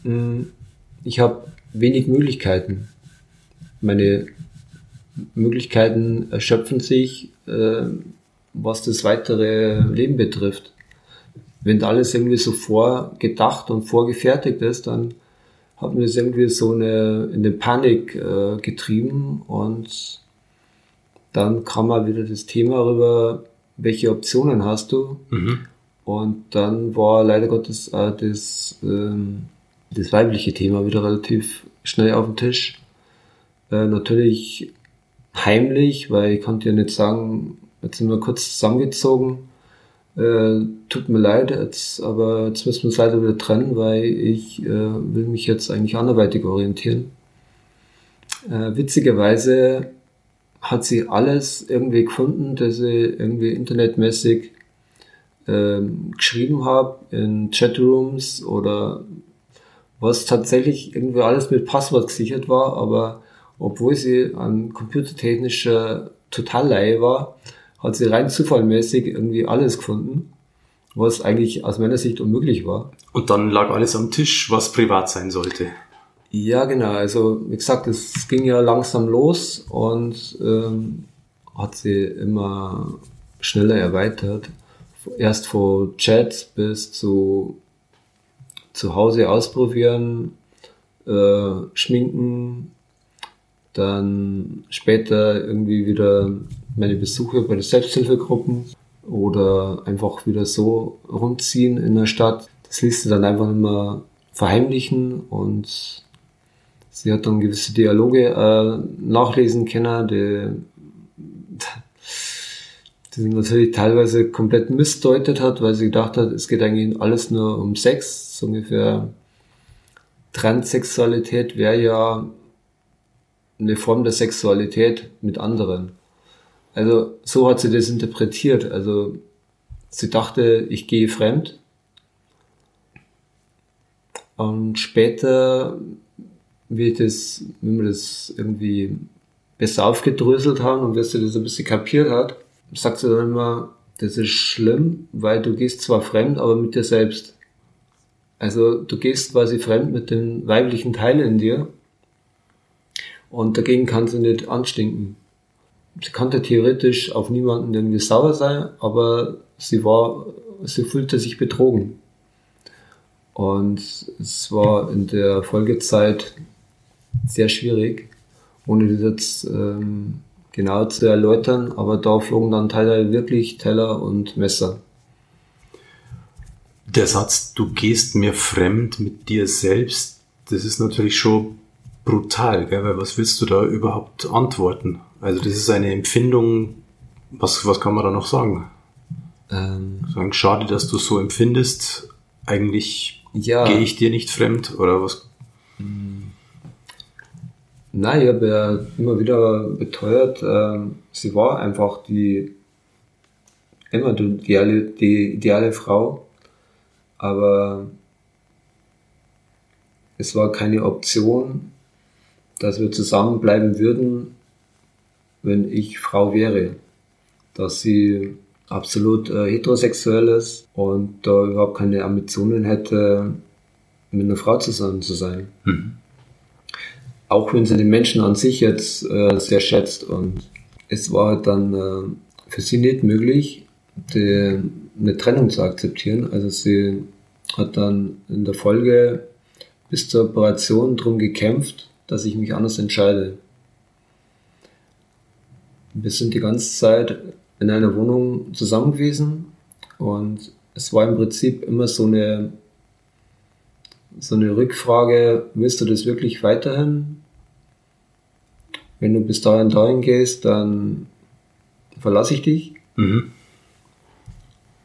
hm, ich habe wenig Möglichkeiten. Meine Möglichkeiten erschöpfen sich, äh, was das weitere Leben betrifft. Wenn da alles irgendwie so vorgedacht und vorgefertigt ist, dann hat mir das irgendwie so eine, in eine Panik äh, getrieben und dann kam mal wieder das Thema rüber, welche Optionen hast du? Mhm. Und dann war leider Gottes äh, das, ähm, das weibliche Thema wieder relativ schnell auf dem Tisch. Äh, natürlich heimlich, weil ich konnte ja nicht sagen, jetzt sind wir kurz zusammengezogen äh, tut mir leid, jetzt, aber jetzt müssen wir uns leider wieder trennen, weil ich äh, will mich jetzt eigentlich anderweitig orientieren. Äh, witzigerweise hat sie alles irgendwie gefunden, dass sie irgendwie internetmäßig äh, geschrieben habe in Chatrooms oder was tatsächlich irgendwie alles mit Passwort gesichert war, aber obwohl sie an computertechnischer Totalleihe war, hat sie rein zufallmäßig irgendwie alles gefunden, was eigentlich aus meiner Sicht unmöglich war. Und dann lag alles am Tisch, was privat sein sollte. Ja, genau. Also wie gesagt, es ging ja langsam los und ähm, hat sie immer schneller erweitert. Erst von Chats bis zu zu Hause ausprobieren, äh, schminken, dann später irgendwie wieder meine Besuche bei den Selbsthilfegruppen oder einfach wieder so rumziehen in der Stadt. Das ließ sie dann einfach immer verheimlichen und sie hat dann gewisse Dialoge äh, nachlesen können, die, die natürlich teilweise komplett missdeutet hat, weil sie gedacht hat, es geht eigentlich alles nur um Sex, so ungefähr Transsexualität wäre ja eine Form der Sexualität mit anderen. Also so hat sie das interpretiert. Also sie dachte, ich gehe fremd. Und später, wie, das, wie wir das irgendwie besser aufgedröselt haben und wie sie das ein bisschen kapiert hat, sagt sie dann immer, das ist schlimm, weil du gehst zwar fremd, aber mit dir selbst. Also du gehst quasi fremd mit den weiblichen Teilen in dir und dagegen kann sie nicht anstinken sie konnte theoretisch auf niemanden irgendwie sauer sein, aber sie war, sie fühlte sich betrogen. Und es war in der Folgezeit sehr schwierig, ohne das jetzt ähm, genau zu erläutern, aber da flogen dann teilweise wirklich Teller und Messer. Der Satz, du gehst mir fremd mit dir selbst, das ist natürlich schon brutal, gell? weil was willst du da überhaupt antworten? Also das ist eine Empfindung, was, was kann man da noch sagen? Ähm, sagen, schade, dass du so empfindest, eigentlich ja. gehe ich dir nicht fremd oder was? Nein, ich habe ja immer wieder beteuert, äh, sie war einfach die immer die ideale, die ideale Frau, aber es war keine Option, dass wir zusammenbleiben würden, wenn ich Frau wäre. Dass sie absolut äh, heterosexuell ist und da überhaupt keine Ambitionen hätte, mit einer Frau zusammen zu sein. Mhm. Auch wenn sie den Menschen an sich jetzt äh, sehr schätzt und es war halt dann äh, für sie nicht möglich, die, eine Trennung zu akzeptieren. Also sie hat dann in der Folge bis zur Operation darum gekämpft, dass ich mich anders entscheide. Wir sind die ganze Zeit in einer Wohnung zusammen gewesen und es war im Prinzip immer so eine, so eine Rückfrage, willst du das wirklich weiterhin? Wenn du bis dahin dahin gehst, dann verlasse ich dich. Mhm.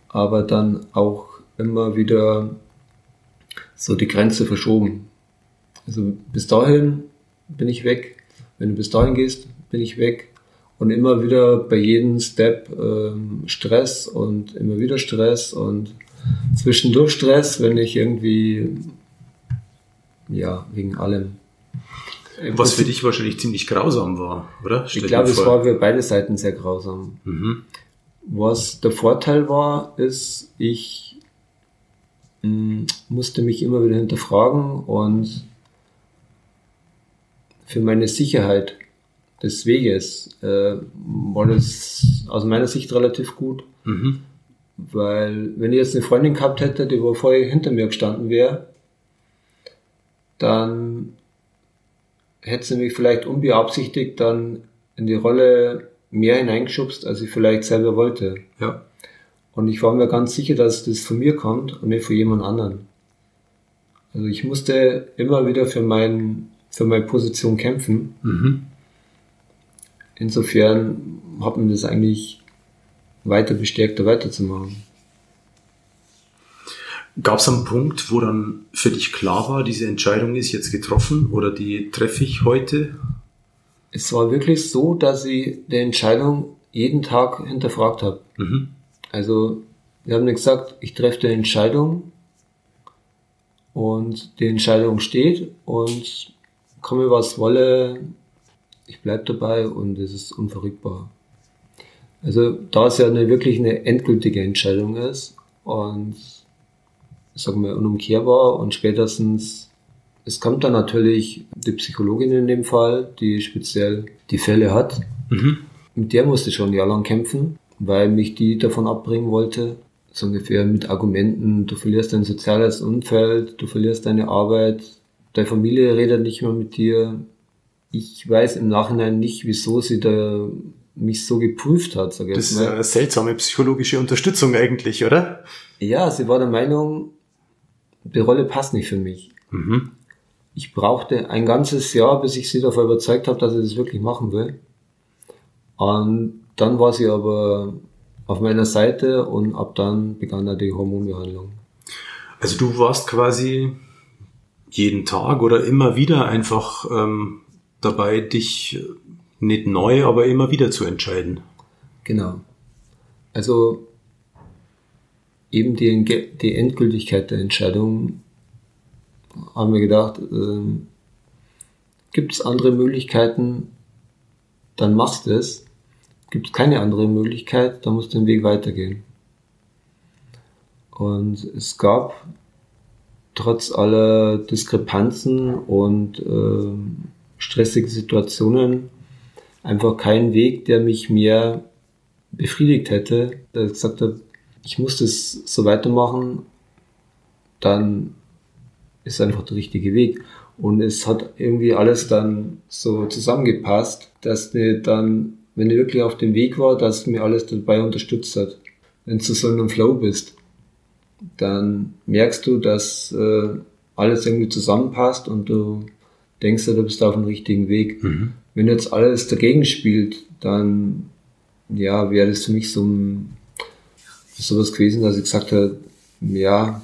Aber dann auch immer wieder so die Grenze verschoben. Also bis dahin bin ich weg. Wenn du bis dahin gehst, bin ich weg. Und immer wieder bei jedem Step ähm, Stress und immer wieder Stress und zwischendurch Stress, wenn ich irgendwie, ja, wegen allem. Was für dich wahrscheinlich ziemlich grausam war, oder? Stell ich glaube, es war für beide Seiten sehr grausam. Mhm. Was der Vorteil war, ist, ich mh, mm, musste mich immer wieder hinterfragen und für meine Sicherheit des Weges äh, war das aus meiner Sicht relativ gut. Mhm. Weil wenn ich jetzt eine Freundin gehabt hätte, die vorher hinter mir gestanden wäre, dann hätte sie mich vielleicht unbeabsichtigt dann in die Rolle mehr hineingeschubst, als ich vielleicht selber wollte. Ja. Und ich war mir ganz sicher, dass das von mir kommt und nicht von jemand anderen. Also ich musste immer wieder für, mein, für meine Position kämpfen. Mhm. Insofern hat mir das eigentlich weiter bestärkt, da weiterzumachen. Gab es einen Punkt, wo dann für dich klar war, diese Entscheidung ist jetzt getroffen oder die treffe ich heute? Es war wirklich so, dass ich die Entscheidung jeden Tag hinterfragt habe. Mhm. Also wir haben gesagt, ich treffe die Entscheidung und die Entscheidung steht und komme was wolle, ich bleibe dabei und es ist unverrückbar. Also da es ja eine, wirklich eine endgültige Entscheidung ist und sagen wir unumkehrbar und spätestens es kommt dann natürlich die Psychologin in dem Fall, die speziell die Fälle hat. Mhm. Mit der musste ich schon ein Jahr lang kämpfen, weil mich die davon abbringen wollte. So ungefähr mit Argumenten, du verlierst dein soziales Umfeld, du verlierst deine Arbeit, deine Familie redet nicht mehr mit dir, ich weiß im Nachhinein nicht, wieso sie da mich so geprüft hat. Sag ich das ist eine seltsame psychologische Unterstützung eigentlich, oder? Ja, sie war der Meinung, die Rolle passt nicht für mich. Mhm. Ich brauchte ein ganzes Jahr, bis ich sie davon überzeugt habe, dass ich das wirklich machen will. Und dann war sie aber auf meiner Seite und ab dann begann er die Hormonbehandlung. Also du warst quasi jeden Tag oder immer wieder einfach ähm, dabei, dich nicht neu, aber immer wieder zu entscheiden. Genau. Also eben die, die Endgültigkeit der Entscheidung haben wir gedacht, äh, gibt es andere Möglichkeiten, dann machst du es. Gibt es keine andere Möglichkeit, dann musst du den Weg weitergehen. Und es gab trotz aller Diskrepanzen und äh, stressige Situationen einfach keinen Weg, der mich mehr befriedigt hätte, der gesagt hat, ich muss das so weitermachen, dann ist einfach der richtige Weg. Und es hat irgendwie alles dann so zusammengepasst, dass mir dann, wenn ich wirklich auf dem Weg war, dass mir alles dabei unterstützt hat. Wenn du so in einem Flow bist, dann merkst du, dass äh, alles irgendwie zusammenpasst und du denkst du, bist auf dem richtigen Weg. Mhm. Wenn jetzt alles dagegen spielt, dann ja, wäre das für mich so ein, sowas gewesen, dass ich gesagt habe, ja,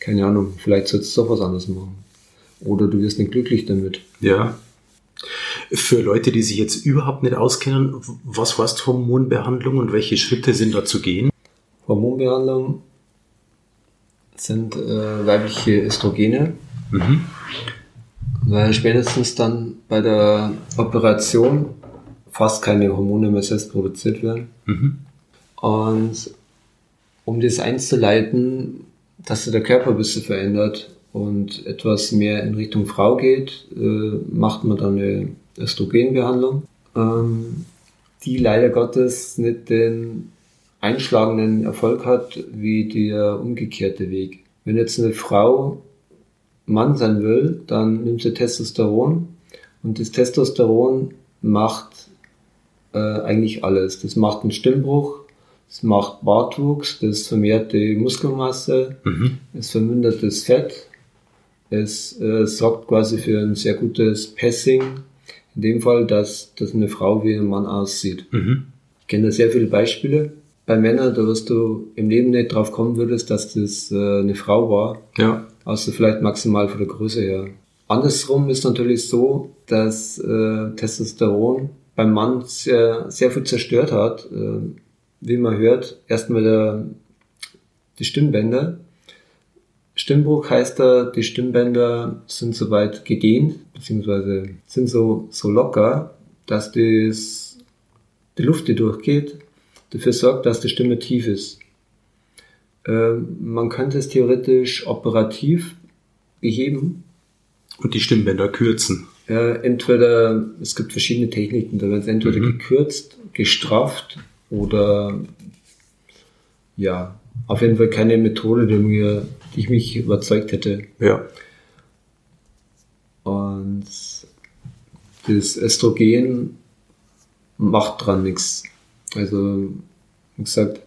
keine Ahnung, vielleicht sollst du doch was anderes machen. Oder du wirst nicht glücklich damit. Ja. Für Leute, die sich jetzt überhaupt nicht auskennen, was heißt Hormonbehandlung und welche Schritte sind da zu gehen? Hormonbehandlung sind äh, weibliche Östrogene. Mhm weil spätestens dann bei der Operation fast keine Hormone mehr selbst produziert werden. Mhm. Und um das einzuleiten, dass der Körper ein bisschen verändert und etwas mehr in Richtung Frau geht, äh, macht man dann eine Östrogenbehandlung, ähm, die leider Gottes nicht den einschlagenden Erfolg hat wie der umgekehrte Weg. Wenn jetzt eine Frau Mann sein will, dann nimmt sie Testosteron und das Testosteron macht äh, eigentlich alles. Das macht einen Stimmbruch, es macht Bartwuchs, das vermehrt die Muskelmasse, mhm. es vermindert das Fett, es äh, sorgt quasi für ein sehr gutes Passing. In dem Fall, dass, dass eine Frau wie ein Mann aussieht. Mhm. Ich kenne da sehr viele Beispiele. Bei Männern, da wirst du im Leben nicht drauf kommen würdest, dass das äh, eine Frau war. Ja. Außer vielleicht maximal von der Größe her. Andersrum ist natürlich so, dass äh, Testosteron beim Mann sehr, sehr viel zerstört hat. Äh, wie man hört, erstmal der, die Stimmbänder. Stimmbruch heißt da, die Stimmbänder sind soweit gedehnt, beziehungsweise sind so, so locker, dass das, die Luft, die durchgeht, dafür sorgt, dass die Stimme tief ist. Äh, man könnte es theoretisch operativ beheben. Und die Stimmbänder kürzen. Äh, entweder, es gibt verschiedene Techniken, da wird es entweder mhm. gekürzt, gestrafft oder ja, auf jeden Fall keine Methode, die, mir, die ich mich überzeugt hätte. Ja. Und das Östrogen macht dran nichts. Also, wie gesagt,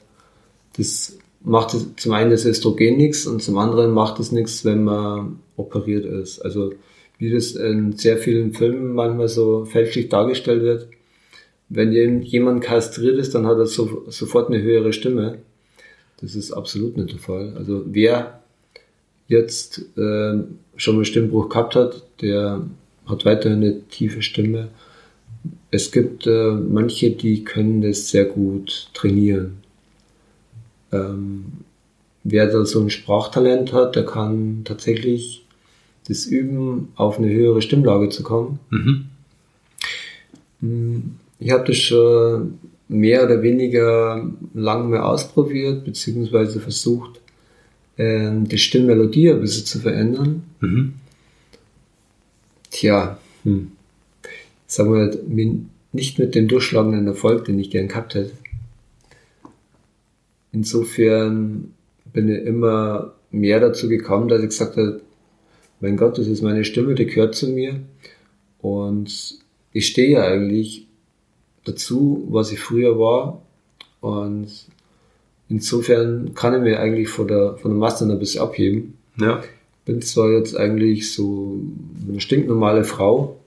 das macht zum einen das Östrogen nichts und zum anderen macht es nichts, wenn man operiert ist. Also, wie das in sehr vielen Filmen manchmal so fälschlich dargestellt wird, wenn jemand kastriert ist, dann hat er so, sofort eine höhere Stimme. Das ist absolut nicht der Fall. Also wer jetzt äh, schon mal Stimmbruch gehabt hat, der hat weiterhin eine tiefe Stimme. Es gibt äh, manche, die können das sehr gut trainieren. Ähm, wer da so ein Sprachtalent hat, der kann tatsächlich das üben, auf eine höhere Stimmlage zu kommen. Mhm. Ich habe das schon mehr oder weniger lang mal ausprobiert, beziehungsweise versucht, ähm, die Stimmmelodie ein bisschen zu verändern. Mhm. Tja, hm. sagen wir nicht mit dem durchschlagenden Erfolg, den ich gern gehabt hätte. Insofern bin ich immer mehr dazu gekommen, dass ich gesagt habe, mein Gott, das ist meine Stimme, die gehört zu mir. Und ich stehe ja eigentlich dazu, was ich früher war. Und insofern kann ich mir eigentlich von der, von der Masse ein bisschen abheben. Ja. Bin zwar jetzt eigentlich so eine stinknormale Frau,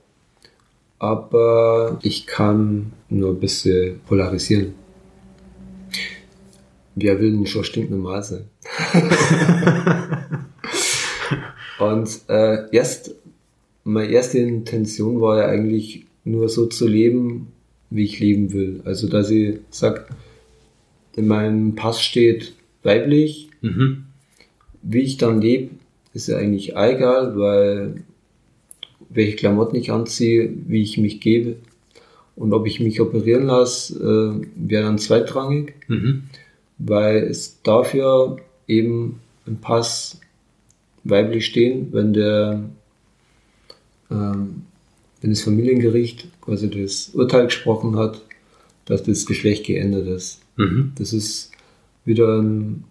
aber ich kann nur ein bisschen polarisieren. Wer will denn schon stinknormal sein? Und äh, erst, meine erste Intention war ja eigentlich nur so zu leben, wie ich leben will. Also, dass ich sage, in meinem Pass steht weiblich. Mhm. Wie ich dann lebe, ist ja eigentlich egal, weil welche Klamotten ich anziehe, wie ich mich gebe und ob ich mich operieren lasse, äh, wäre dann zweitrangig, mhm. weil es dafür eben im Pass weiblich stehen, wenn der ähm, wenn das Familiengericht quasi das Urteil gesprochen hat, dass das Geschlecht geändert ist. Mhm. Das ist wieder ein,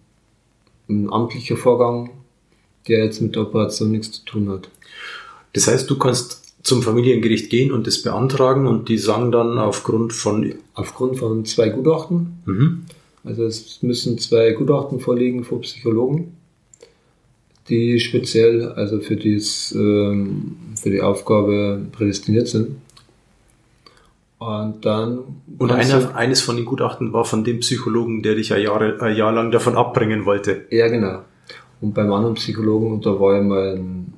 ein amtlicher Vorgang, der jetzt mit der Operation nichts zu tun hat. Das heißt, du kannst zum Familiengericht gehen und das beantragen und die sagen dann aufgrund von... Aufgrund von zwei Gutachten. Mhm. Also es müssen zwei Gutachten vorliegen vor Psychologen die speziell also für, dies, ähm, für die Aufgabe prädestiniert sind. Und dann. Und einer, eines von den Gutachten war von dem Psychologen, der dich ein Jahr, ein Jahr lang davon abbringen wollte. Ja, genau. Und beim anderen Psychologen, da war ich mal einen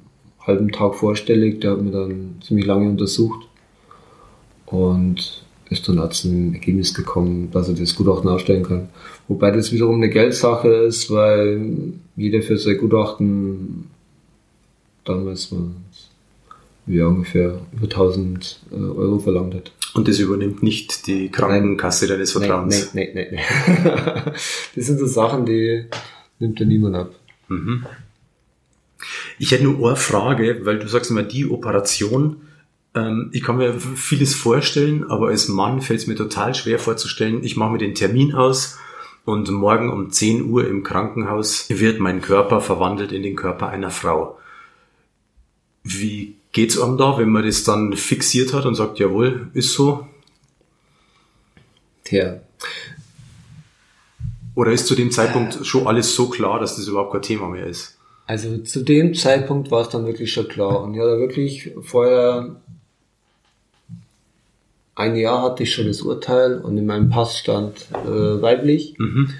halben Tag vorstellig, der hat mir dann ziemlich lange untersucht. Und ist dann auch zum Ergebnis gekommen, dass er das Gutachten aufstellen kann. Wobei das wiederum eine Geldsache ist, weil jeder für sein Gutachten damals war ja ungefähr über 1000 äh, Euro verlangt hat. Und das übernimmt nicht die Krankenkasse nein, deines Vertrauens? Nein, nein, nein, nein. das sind so Sachen, die nimmt ja niemand ab. Mhm. Ich hätte nur eine Frage, weil du sagst immer, die Operation, ähm, ich kann mir vieles vorstellen, aber als Mann fällt es mir total schwer vorzustellen, ich mache mir den Termin aus, und morgen um 10 Uhr im Krankenhaus wird mein Körper verwandelt in den Körper einer Frau. Wie geht's einem da, wenn man das dann fixiert hat und sagt, jawohl, ist so? Tja. Oder ist zu dem Zeitpunkt schon alles so klar, dass das überhaupt kein Thema mehr ist? Also zu dem Zeitpunkt war es dann wirklich schon klar. Und ja, da wirklich vorher ein Jahr hatte ich schon das Urteil und in meinem Pass stand äh, weiblich. Mhm.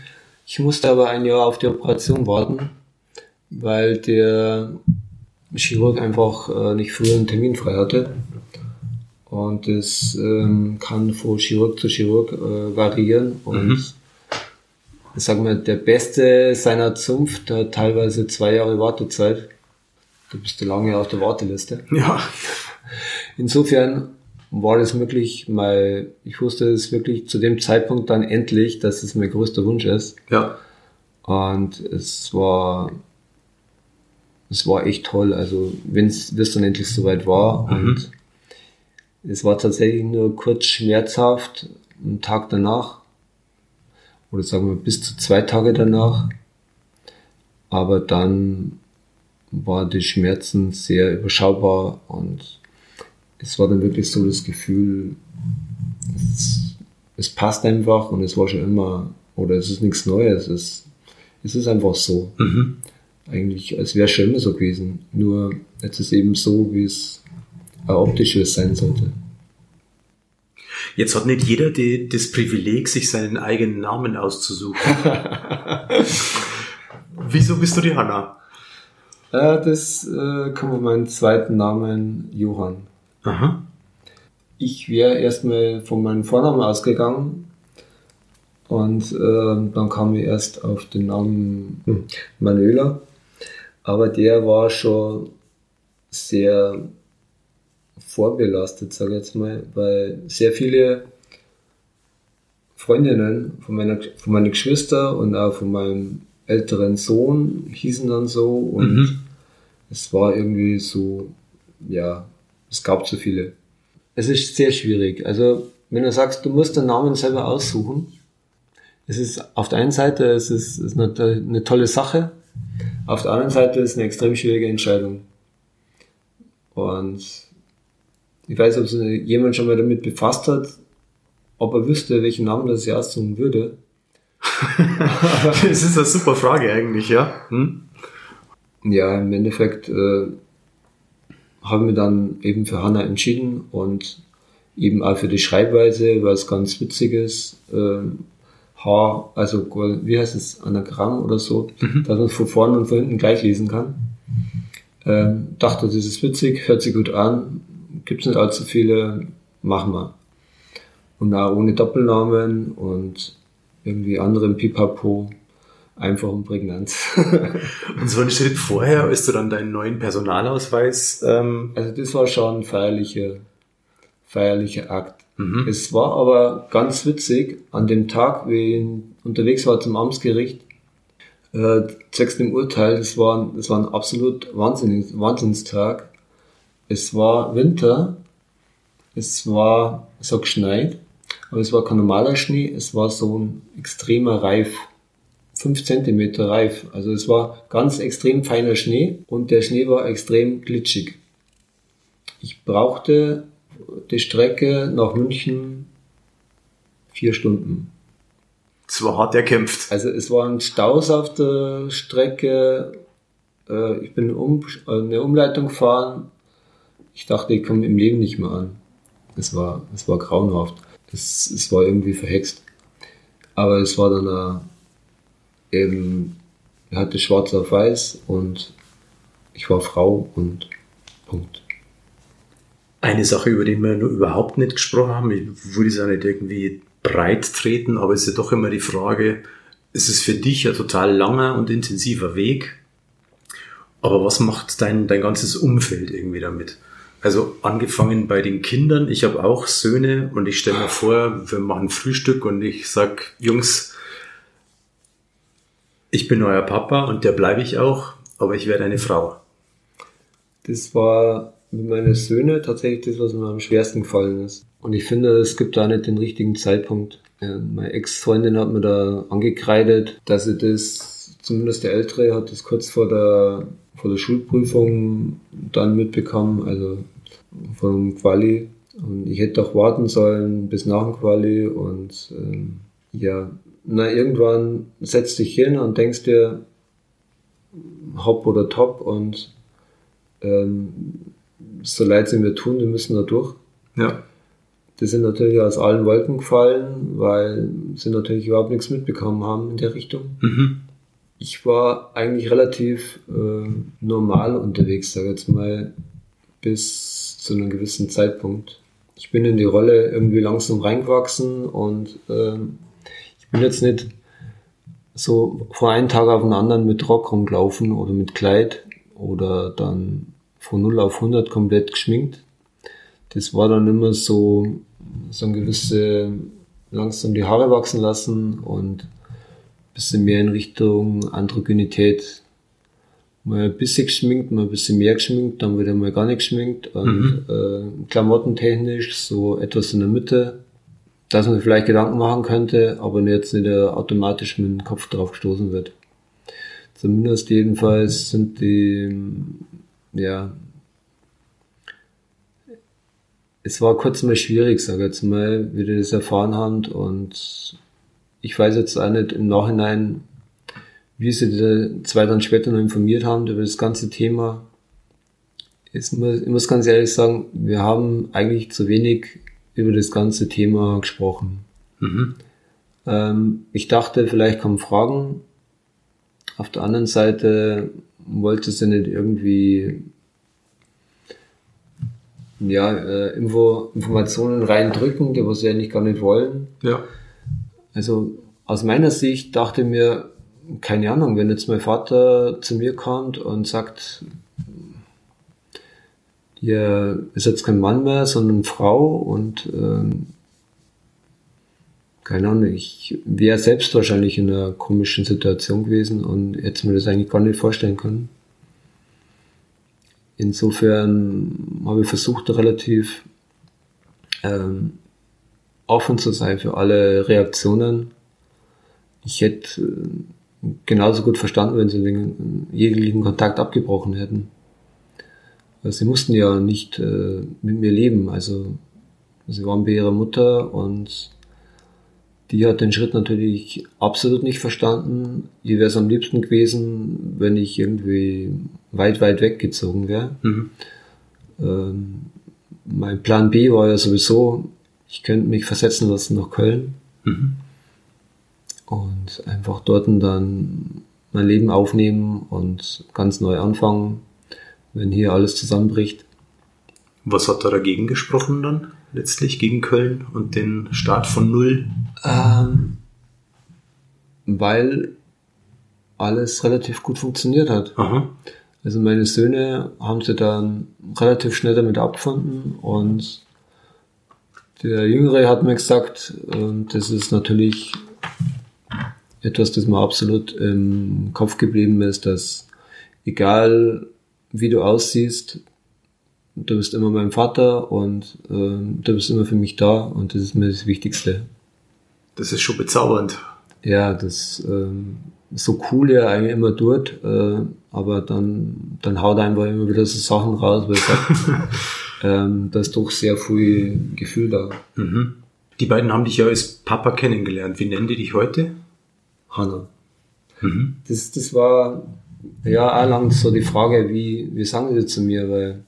Ich musste aber ein Jahr auf die Operation warten, weil der Chirurg einfach äh, nicht früher einen Termin frei hatte. Und das ähm, kann von Chirurg zu Chirurg äh, variieren. Und mhm. ich sag mal, der Beste seiner Zunft hat teilweise zwei Jahre Wartezeit. Du bist du lange auf der Warteliste. Ja. Insofern war das möglich, weil ich wusste es wirklich zu dem Zeitpunkt dann endlich, dass es mein größter Wunsch ist. Ja. Und es war, es war echt toll. Also, wenn es dann endlich soweit war mhm. und es war tatsächlich nur kurz schmerzhaft, einen Tag danach. Oder sagen wir bis zu zwei Tage danach. Aber dann war die Schmerzen sehr überschaubar und es war dann wirklich so das Gefühl, es, es passt einfach und es war schon immer, oder es ist nichts Neues, es, es ist einfach so. Mhm. Eigentlich, es wäre schon immer so gewesen. Nur jetzt ist eben so, wie es ein optisches sein sollte. Jetzt hat nicht jeder die, das Privileg, sich seinen eigenen Namen auszusuchen. Wieso bist du die Hanna? Äh, das äh, kommt von meinem zweiten Namen Johann. Aha. Ich wäre erstmal von meinem Vornamen ausgegangen und äh, dann kam ich erst auf den Namen hm, Manuela. Aber der war schon sehr vorbelastet, sage ich jetzt mal, weil sehr viele Freundinnen von meiner, von meiner Geschwister und auch von meinem älteren Sohn hießen dann so und mhm. es war irgendwie so, ja, es gab zu viele. Es ist sehr schwierig. Also, wenn du sagst, du musst den Namen selber aussuchen, es ist auf der einen Seite es ist, es ist eine, eine tolle Sache, auf der anderen Seite ist es eine extrem schwierige Entscheidung. Und ich weiß, ob sich jemand schon mal damit befasst hat, ob er wüsste, welchen Namen das er aussuchen würde. das ist eine super Frage eigentlich, ja. Hm? Ja, im Endeffekt äh, haben wir dann eben für Hanna entschieden und eben auch für die Schreibweise, weil es ganz witzig ist. Ähm, H, also wie heißt es, Anagramm oder so, mhm. dass man von vorne und von hinten gleich lesen kann. Ähm, dachte, das ist witzig, hört sich gut an, gibt es nicht allzu viele, machen wir. Und auch ohne Doppelnamen und irgendwie anderen Pipapo einfach und prägnant. und so einen Schritt vorher, als du dann deinen neuen Personalausweis. Ähm also das war schon ein feierlicher, feierlicher Akt. Mhm. Es war aber ganz witzig, an dem Tag, wie ich unterwegs war zum Amtsgericht, äh, zwecks dem Urteil, das war, das war ein absolut Wahnsinns, Wahnsinnstag. Es war Winter, es war, es hat geschneit, aber es war kein normaler Schnee, es war so ein extremer Reif 5 cm reif. Also es war ganz extrem feiner Schnee und der Schnee war extrem glitschig. Ich brauchte die Strecke nach München vier Stunden. Es war hart erkämpft. Also es waren Staus auf der Strecke. Äh, ich bin eine Umleitung gefahren. Ich dachte, ich komme im Leben nicht mehr an. Es war, es war grauenhaft. Es, es war irgendwie verhext. Aber es war dann eine eben, er hatte schwarz auf weiß und ich war Frau und Punkt. Eine Sache, über die wir nur überhaupt nicht gesprochen haben, ich würde es auch nicht irgendwie breit treten, aber es ist ja doch immer die Frage, es ist für dich ein total langer und intensiver Weg, aber was macht dein, dein ganzes Umfeld irgendwie damit? Also angefangen bei den Kindern, ich habe auch Söhne und ich stelle mir vor, wir machen Frühstück und ich sag, Jungs, ich bin euer Papa und der bleibe ich auch, aber ich werde eine Frau. Das war mit meinen Söhnen tatsächlich das, was mir am schwersten gefallen ist. Und ich finde, es gibt da nicht den richtigen Zeitpunkt. Ja, meine Ex-Freundin hat mir da angekreidet, dass sie das, zumindest der Ältere, hat das kurz vor der, vor der Schulprüfung dann mitbekommen, also vom Quali. Und ich hätte doch warten sollen bis nach dem Quali und ähm, ja, na irgendwann setzt dich hin und denkst dir, hopp oder top und ähm, so leid sie mir tun, wir müssen da durch. Ja. Die sind natürlich aus allen Wolken gefallen, weil sie natürlich überhaupt nichts mitbekommen haben in der Richtung. Mhm. Ich war eigentlich relativ äh, normal unterwegs, sag jetzt mal, bis zu einem gewissen Zeitpunkt. Ich bin in die Rolle irgendwie langsam reingewachsen und äh, ich bin jetzt nicht so von einem Tag auf den anderen mit Rock rumgelaufen oder mit Kleid oder dann von 0 auf 100 komplett geschminkt. Das war dann immer so, so ein gewisse, langsam die Haare wachsen lassen und ein bisschen mehr in Richtung Androgynität. Mal ein bisschen geschminkt, mal ein bisschen mehr geschminkt, dann wieder mal gar nicht geschminkt und Mhm. äh, klamottentechnisch so etwas in der Mitte, dass man vielleicht Gedanken machen könnte, aber jetzt nicht automatisch mit dem Kopf drauf gestoßen wird. Zumindest jedenfalls sind die, ja, es war kurz mal schwierig, sag ich jetzt mal, wie die das erfahren haben und ich weiß jetzt auch nicht im Nachhinein, wie sie die zwei dann später noch informiert haben über das ganze Thema. Ich muss, ich muss ganz ehrlich sagen, wir haben eigentlich zu wenig über das ganze Thema gesprochen. Mhm. Ähm, ich dachte, vielleicht kommen Fragen. Auf der anderen Seite wollte sie nicht irgendwie ja, äh, Info, Informationen reindrücken, die was sie eigentlich gar nicht wollen. Ja. Also aus meiner Sicht dachte mir, keine Ahnung, wenn jetzt mein Vater zu mir kommt und sagt, ihr ist jetzt kein Mann mehr, sondern Frau und ähm, keine Ahnung, ich wäre selbst wahrscheinlich in einer komischen Situation gewesen und hätte mir das eigentlich gar nicht vorstellen können. Insofern habe ich versucht, relativ ähm, offen zu sein für alle Reaktionen. Ich hätte äh, genauso gut verstanden, wenn sie den jeglichen Kontakt abgebrochen hätten. Sie mussten ja nicht äh, mit mir leben. Also sie waren bei ihrer Mutter und die hat den Schritt natürlich absolut nicht verstanden. Ihr wäre es am liebsten gewesen, wenn ich irgendwie weit, weit weggezogen wäre. Mhm. Ähm, mein Plan B war ja sowieso, ich könnte mich versetzen lassen nach Köln Mhm. und einfach dort dann mein Leben aufnehmen und ganz neu anfangen, wenn hier alles zusammenbricht. Was hat da dagegen gesprochen dann? Letztlich gegen Köln und den Start von Null? Ähm, weil alles relativ gut funktioniert hat. Aha. Also meine Söhne haben sie dann relativ schnell damit abgefunden und der Jüngere hat mir gesagt, und das ist natürlich etwas, das mir absolut im Kopf geblieben ist, dass egal wie du aussiehst, du bist immer mein Vater und ähm, du bist immer für mich da und das ist mir das Wichtigste. Das ist schon bezaubernd. Ja, das ähm, so cool er eigentlich immer tut, äh, aber dann, dann haut er einfach immer wieder so Sachen raus, weil sagt, ähm, da ist doch sehr viel Gefühl da. Mhm. Die beiden haben dich ja als Papa kennengelernt. Wie nennen die dich heute? Hanna. Mhm. Das, das war ja auch lang so die Frage, wie, wie sagen sie zu mir, weil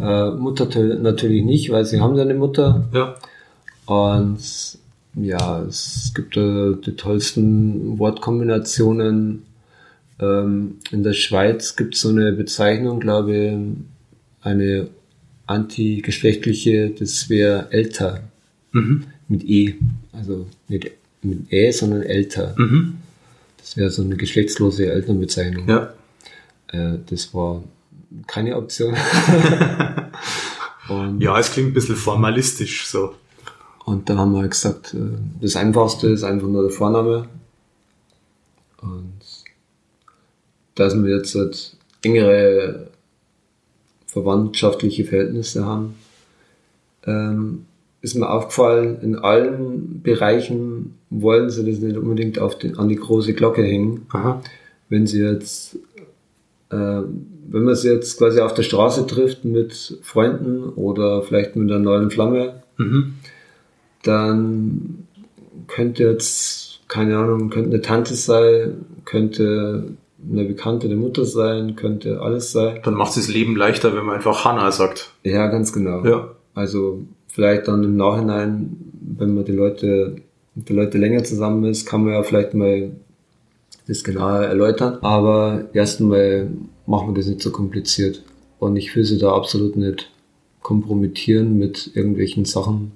äh, Mutter natürlich nicht, weil sie haben ja eine Mutter Ja. und ja, es gibt äh, die tollsten Wortkombinationen. Ähm, in der Schweiz gibt es so eine Bezeichnung, glaube ich, eine antigeschlechtliche, das wäre älter Mhm. mit E. Also nicht mit Ä, sondern älter. Mhm. Das wäre so eine geschlechtslose Elternbezeichnung. Ja. Äh, das war keine Option. Ja, es klingt ein bisschen formalistisch so. und dann haben wir halt gesagt, äh, das Einfachste ist einfach nur der Vorname. Und dass wir jetzt halt engere verwandtschaftliche Verhältnisse haben, ähm, ist mir aufgefallen, in allen Bereichen wollen sie das nicht unbedingt auf den, an die große Glocke hängen. Aha. Wenn sie jetzt, wenn man sie jetzt quasi auf der Straße trifft mit Freunden oder vielleicht mit einer neuen Flamme, Mhm. dann könnte jetzt, keine Ahnung, könnte eine Tante sein, könnte eine Bekannte der Mutter sein, könnte alles sein. Dann macht es das Leben leichter, wenn man einfach Hanna sagt. Ja, ganz genau. Ja. Also vielleicht dann im Nachhinein, wenn man die Leute, mit den Leuten länger zusammen ist, kann man ja vielleicht mal das genauer erläutern. Aber erstmal machen wir das nicht so kompliziert. Und ich will sie da absolut nicht kompromittieren mit irgendwelchen Sachen,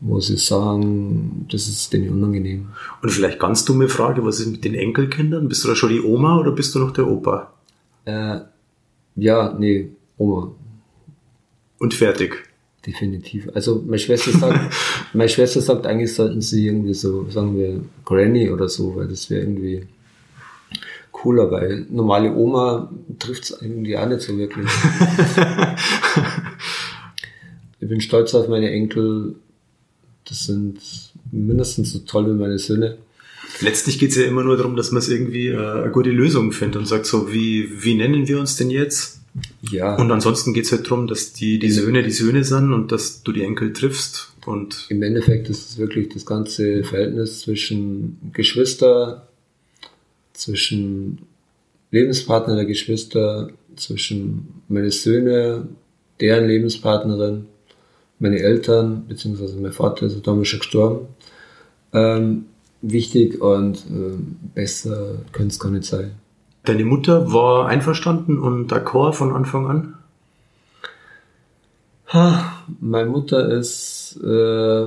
wo sie sagen, das ist denen unangenehm. Und vielleicht ganz dumme Frage, was ist mit den Enkelkindern? Bist du da schon die Oma oder bist du noch der Opa? Äh, ja, nee, Oma, Und fertig. Definitiv. Also meine Schwester sagt, meine Schwester sagt, eigentlich sollten sie irgendwie so, sagen wir, Granny oder so, weil das wäre irgendwie cooler, weil normale Oma trifft es irgendwie auch nicht so wirklich. ich bin stolz auf meine Enkel. Das sind mindestens so toll wie meine Söhne. Letztlich geht es ja immer nur darum, dass man es irgendwie äh, eine gute Lösung findet und sagt so, wie, wie nennen wir uns denn jetzt? Ja, Und ansonsten geht es halt darum, dass die, die Söhne die Söhne sind und dass du die Enkel triffst. Und im Endeffekt ist es wirklich das ganze Verhältnis zwischen Geschwister, zwischen Lebenspartner der Geschwister, zwischen meine Söhne, deren Lebenspartnerin, meine Eltern, beziehungsweise mein Vater ist damals schon gestorben, ähm, wichtig und ähm, besser könnte es gar nicht sein. Deine Mutter war einverstanden und d'accord von Anfang an? Ha, meine Mutter ist äh,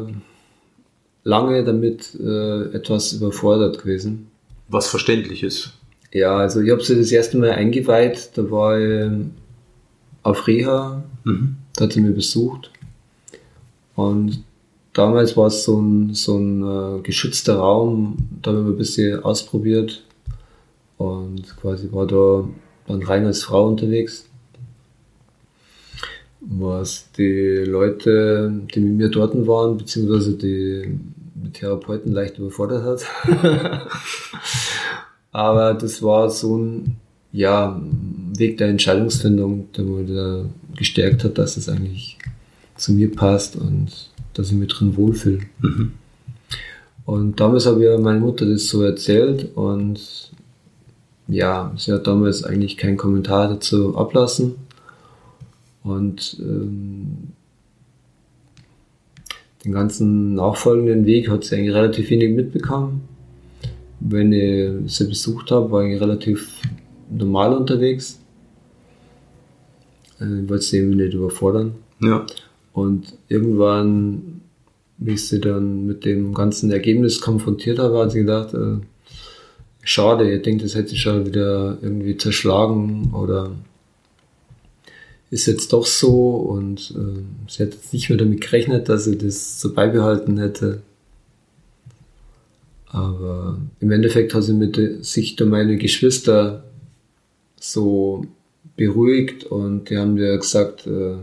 lange damit äh, etwas überfordert gewesen. Was verständlich ist. Ja, also ich habe sie das erste Mal eingeweiht, da war ich auf Reha, Mhm. da hat sie mich besucht. Und damals war es so ein, so ein äh, geschützter Raum, da haben wir ein bisschen ausprobiert und quasi war da dann rein als Frau unterwegs. Was die Leute, die mit mir dort waren, beziehungsweise die, Therapeuten leicht überfordert hat. Aber das war so ein ja, Weg der Entscheidungsfindung, der mir da gestärkt hat, dass es eigentlich zu mir passt und dass ich mich drin wohlfühle. Mhm. Und damals habe ich meine Mutter das so erzählt und ja, sie hat damals eigentlich keinen Kommentar dazu ablassen. Und ähm, den ganzen nachfolgenden Weg hat sie eigentlich relativ wenig mitbekommen. Wenn ich sie besucht habe, war ich relativ normal unterwegs. Äh, Ich wollte sie eben nicht überfordern. Ja. Und irgendwann, wie ich sie dann mit dem ganzen Ergebnis konfrontiert habe, hat sie gedacht, äh, schade, ihr denkt, das hätte sie schon wieder irgendwie zerschlagen oder ist jetzt doch so und äh, sie hat jetzt nicht mehr damit gerechnet, dass sie das so beibehalten hätte. Aber im Endeffekt hat sie mit sich durch meine Geschwister so beruhigt und die haben mir gesagt, äh,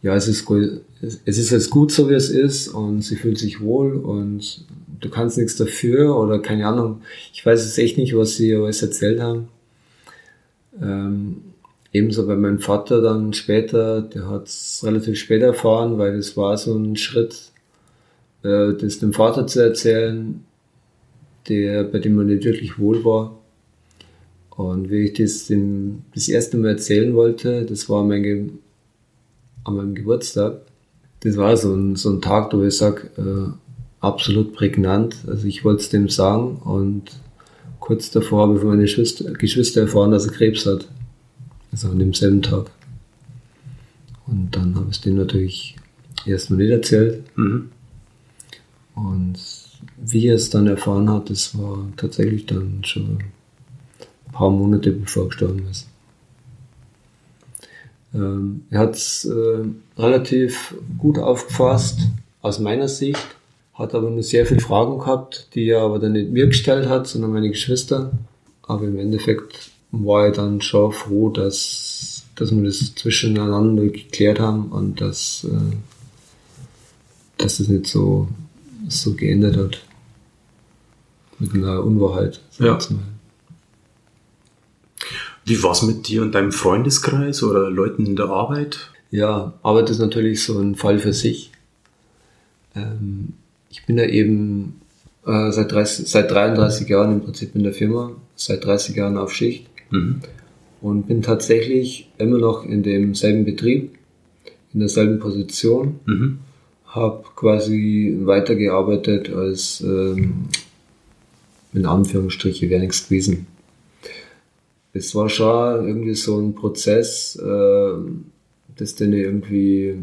ja, es ist gut, es ist jetzt gut so wie es ist und sie fühlt sich wohl und du kannst nichts dafür oder keine Ahnung. Ich weiß es echt nicht, was sie alles erzählt haben. Ähm, ebenso bei meinem Vater dann später, der hat es relativ spät erfahren, weil es war so ein Schritt, äh, das dem Vater zu erzählen, der, bei dem man nicht wirklich wohl war. Und wie ich das dem, das erste Mal erzählen wollte, das war mein, an meinem Geburtstag. Das war so ein, so ein Tag, wo ich sage, äh, absolut prägnant. Also ich wollte es dem sagen und kurz davor habe ich von meinen Geschwister, Geschwister erfahren, dass er Krebs hat. Also an demselben Tag. Und dann habe ich es denen natürlich erstmal nicht erzählt. Mhm. Und wie er es dann erfahren hat, das war tatsächlich dann schon ein paar Monate bevor er gestorben ist. Ähm, er hat es äh, relativ gut aufgefasst, aus meiner Sicht, hat aber nur sehr viele Fragen gehabt, die er aber dann nicht mir gestellt hat, sondern meine Geschwister. Aber im Endeffekt war er dann schon froh, dass, dass wir das zwischeneinander geklärt haben und dass, äh, dass das nicht so, so geändert hat. Mit einer Unwahrheit. Ja. Wie war es mit dir und deinem Freundeskreis oder Leuten in der Arbeit? Ja, Arbeit ist natürlich so ein Fall für sich. Ähm, ich bin ja eben äh, seit, 30, seit 33 Jahren im Prinzip in der Firma, seit 30 Jahren auf Schicht mhm. und bin tatsächlich immer noch in demselben Betrieb, in derselben Position, mhm. habe quasi weitergearbeitet als ähm, in Anführungsstriche wäre nichts gewesen. Es war schon irgendwie so ein Prozess, äh, das dann irgendwie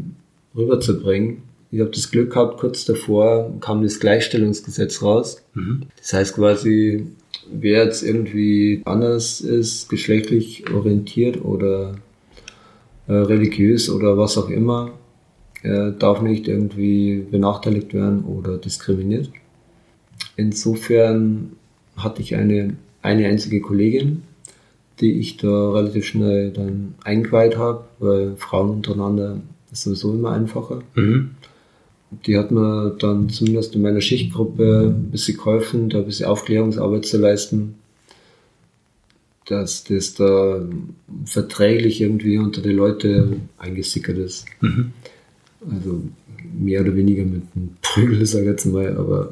rüberzubringen. Ich habe das Glück gehabt, kurz davor kam das Gleichstellungsgesetz raus. Mhm. Das heißt quasi, wer jetzt irgendwie anders ist, geschlechtlich orientiert oder äh, religiös oder was auch immer, äh, darf nicht irgendwie benachteiligt werden oder diskriminiert. Insofern hatte ich eine, eine einzige Kollegin, die ich da relativ schnell dann eingeweiht habe, weil Frauen untereinander ist sowieso immer einfacher. Mhm. Die hat mir dann zumindest in meiner Schichtgruppe ein bisschen geholfen, da ein bisschen Aufklärungsarbeit zu leisten, dass das da verträglich irgendwie unter die Leute eingesickert ist. Mhm. Also mehr oder weniger mit einem Prügel, sag ich jetzt mal, aber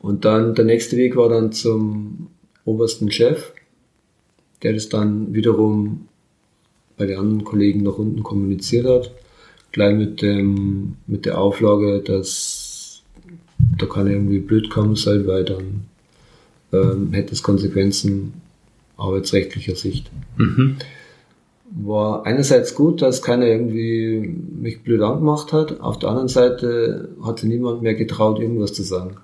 und dann der nächste Weg war dann zum obersten Chef, der das dann wiederum bei den anderen Kollegen nach unten kommuniziert hat. Gleich mit dem, mit der Auflage, dass da kann irgendwie blöd kommen sein, weil dann ähm, hätte es Konsequenzen arbeitsrechtlicher Sicht. Mhm. War einerseits gut, dass keiner irgendwie mich blöd angemacht hat. Auf der anderen Seite hatte niemand mehr getraut, irgendwas zu sagen.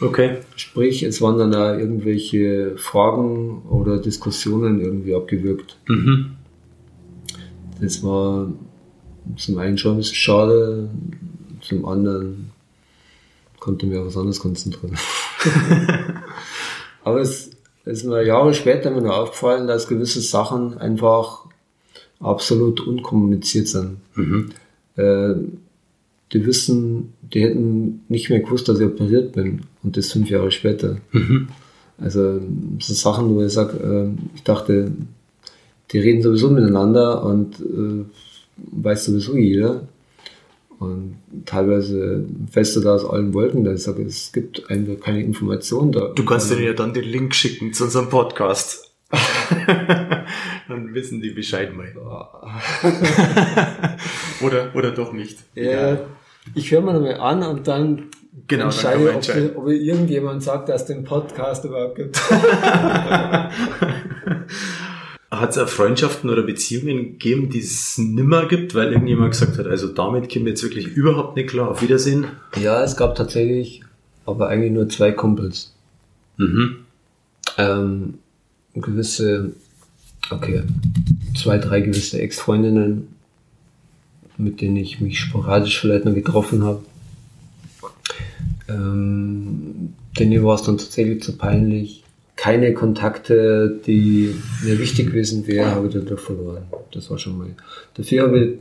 Okay. Sprich, es waren dann auch irgendwelche Fragen oder Diskussionen irgendwie abgewürgt. Mhm. Das war zum einen schon ein bisschen schade, zum anderen konnte mir auf was anderes konzentrieren. Aber es ist mir Jahre später mir noch aufgefallen, dass gewisse Sachen einfach absolut unkommuniziert sind. Mhm. Äh, die wissen, die hätten nicht mehr gewusst, dass ich operiert bin. Und das fünf Jahre später. Mhm. Also so Sachen, wo ich sage, äh, ich dachte, die reden sowieso miteinander und äh, weiß sowieso jeder. Und teilweise fällst du da aus allen Wolken, da ich sage, es gibt einfach keine Informationen da. Du kannst denen ja dann den Link schicken zu unserem Podcast. dann wissen die Bescheid mal. oder, oder doch nicht. Ja, ich höre mir nochmal an und dann genau, entscheide, dann ob, ob irgendjemand sagt, dass es den Podcast überhaupt gibt. Hat es auch Freundschaften oder Beziehungen gegeben, die es nimmer gibt, weil irgendjemand gesagt hat, also damit kommen wir jetzt wirklich überhaupt nicht klar. Auf Wiedersehen? Ja, es gab tatsächlich, aber eigentlich nur zwei Kumpels. Mhm. Ähm, gewisse, okay, zwei, drei gewisse Ex-Freundinnen, mit denen ich mich sporadisch vielleicht noch getroffen habe. Ähm, denen war es dann tatsächlich zu peinlich. Keine Kontakte, die mir wichtig gewesen wären, habe ich dadurch verloren. Das war schon mal. Dafür habe ich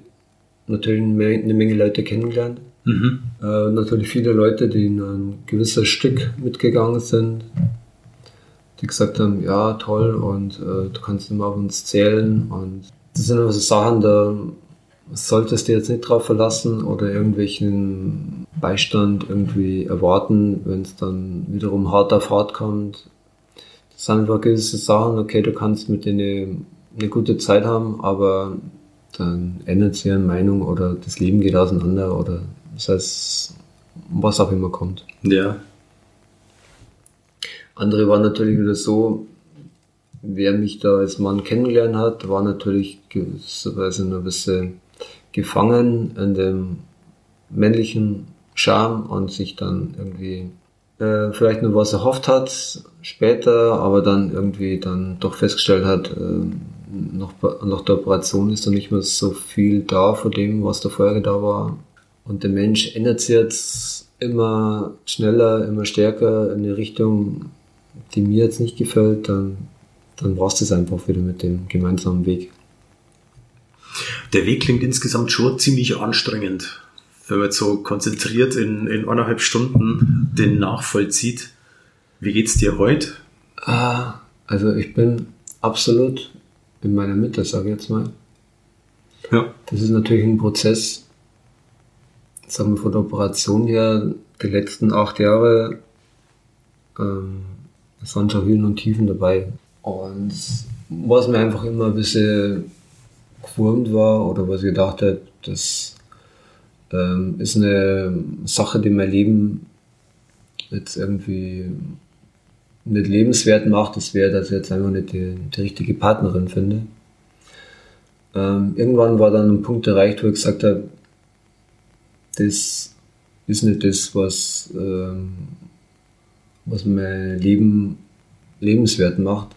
natürlich eine Menge Leute kennengelernt. Mhm. Äh, natürlich viele Leute, die in ein gewisses Stück mitgegangen sind, die gesagt haben, ja toll und äh, du kannst immer auf uns zählen und das sind also Sachen, da solltest du jetzt nicht drauf verlassen oder irgendwelchen Beistand irgendwie erwarten, wenn es dann wiederum hart auf hart kommt. Sind einfach gewisse Sachen, okay, du kannst mit denen eine gute Zeit haben, aber dann ändert sich ihre Meinung oder das Leben geht auseinander oder das heißt, was auch immer kommt. Ja. Andere waren natürlich wieder so, wer mich da als Mann kennengelernt hat, war natürlich gewisserweise nur ein bisschen gefangen in dem männlichen Charme und sich dann irgendwie äh, vielleicht nur was erhofft hat später, aber dann irgendwie dann doch festgestellt hat, äh, nach, nach der Operation ist da nicht mehr so viel da von dem, was da vorher da war. Und der Mensch ändert sich jetzt immer schneller, immer stärker in eine Richtung, die mir jetzt nicht gefällt, dann, dann brauchst du es einfach wieder mit dem gemeinsamen Weg. Der Weg klingt insgesamt schon ziemlich anstrengend, wenn man jetzt so konzentriert in, in eineinhalb Stunden den nachvollzieht. Wie geht's dir heute? Ah, also ich bin absolut in meiner Mitte, sage ich jetzt mal. Ja. Das ist natürlich ein Prozess, sagen wir von der Operation her, die letzten acht Jahre, ähm, es waren schon Höhen und Tiefen dabei. Und was mir einfach immer ein bisschen gewurmt war oder was ich gedacht habe, das ähm, ist eine Sache, die mein Leben jetzt irgendwie nicht lebenswert macht, das wäre, dass ich jetzt einfach nicht die, die richtige Partnerin finde. Ähm, irgendwann war dann ein Punkt erreicht, wo ich gesagt habe, das ist nicht das, was, ähm, was mein Leben lebenswert macht,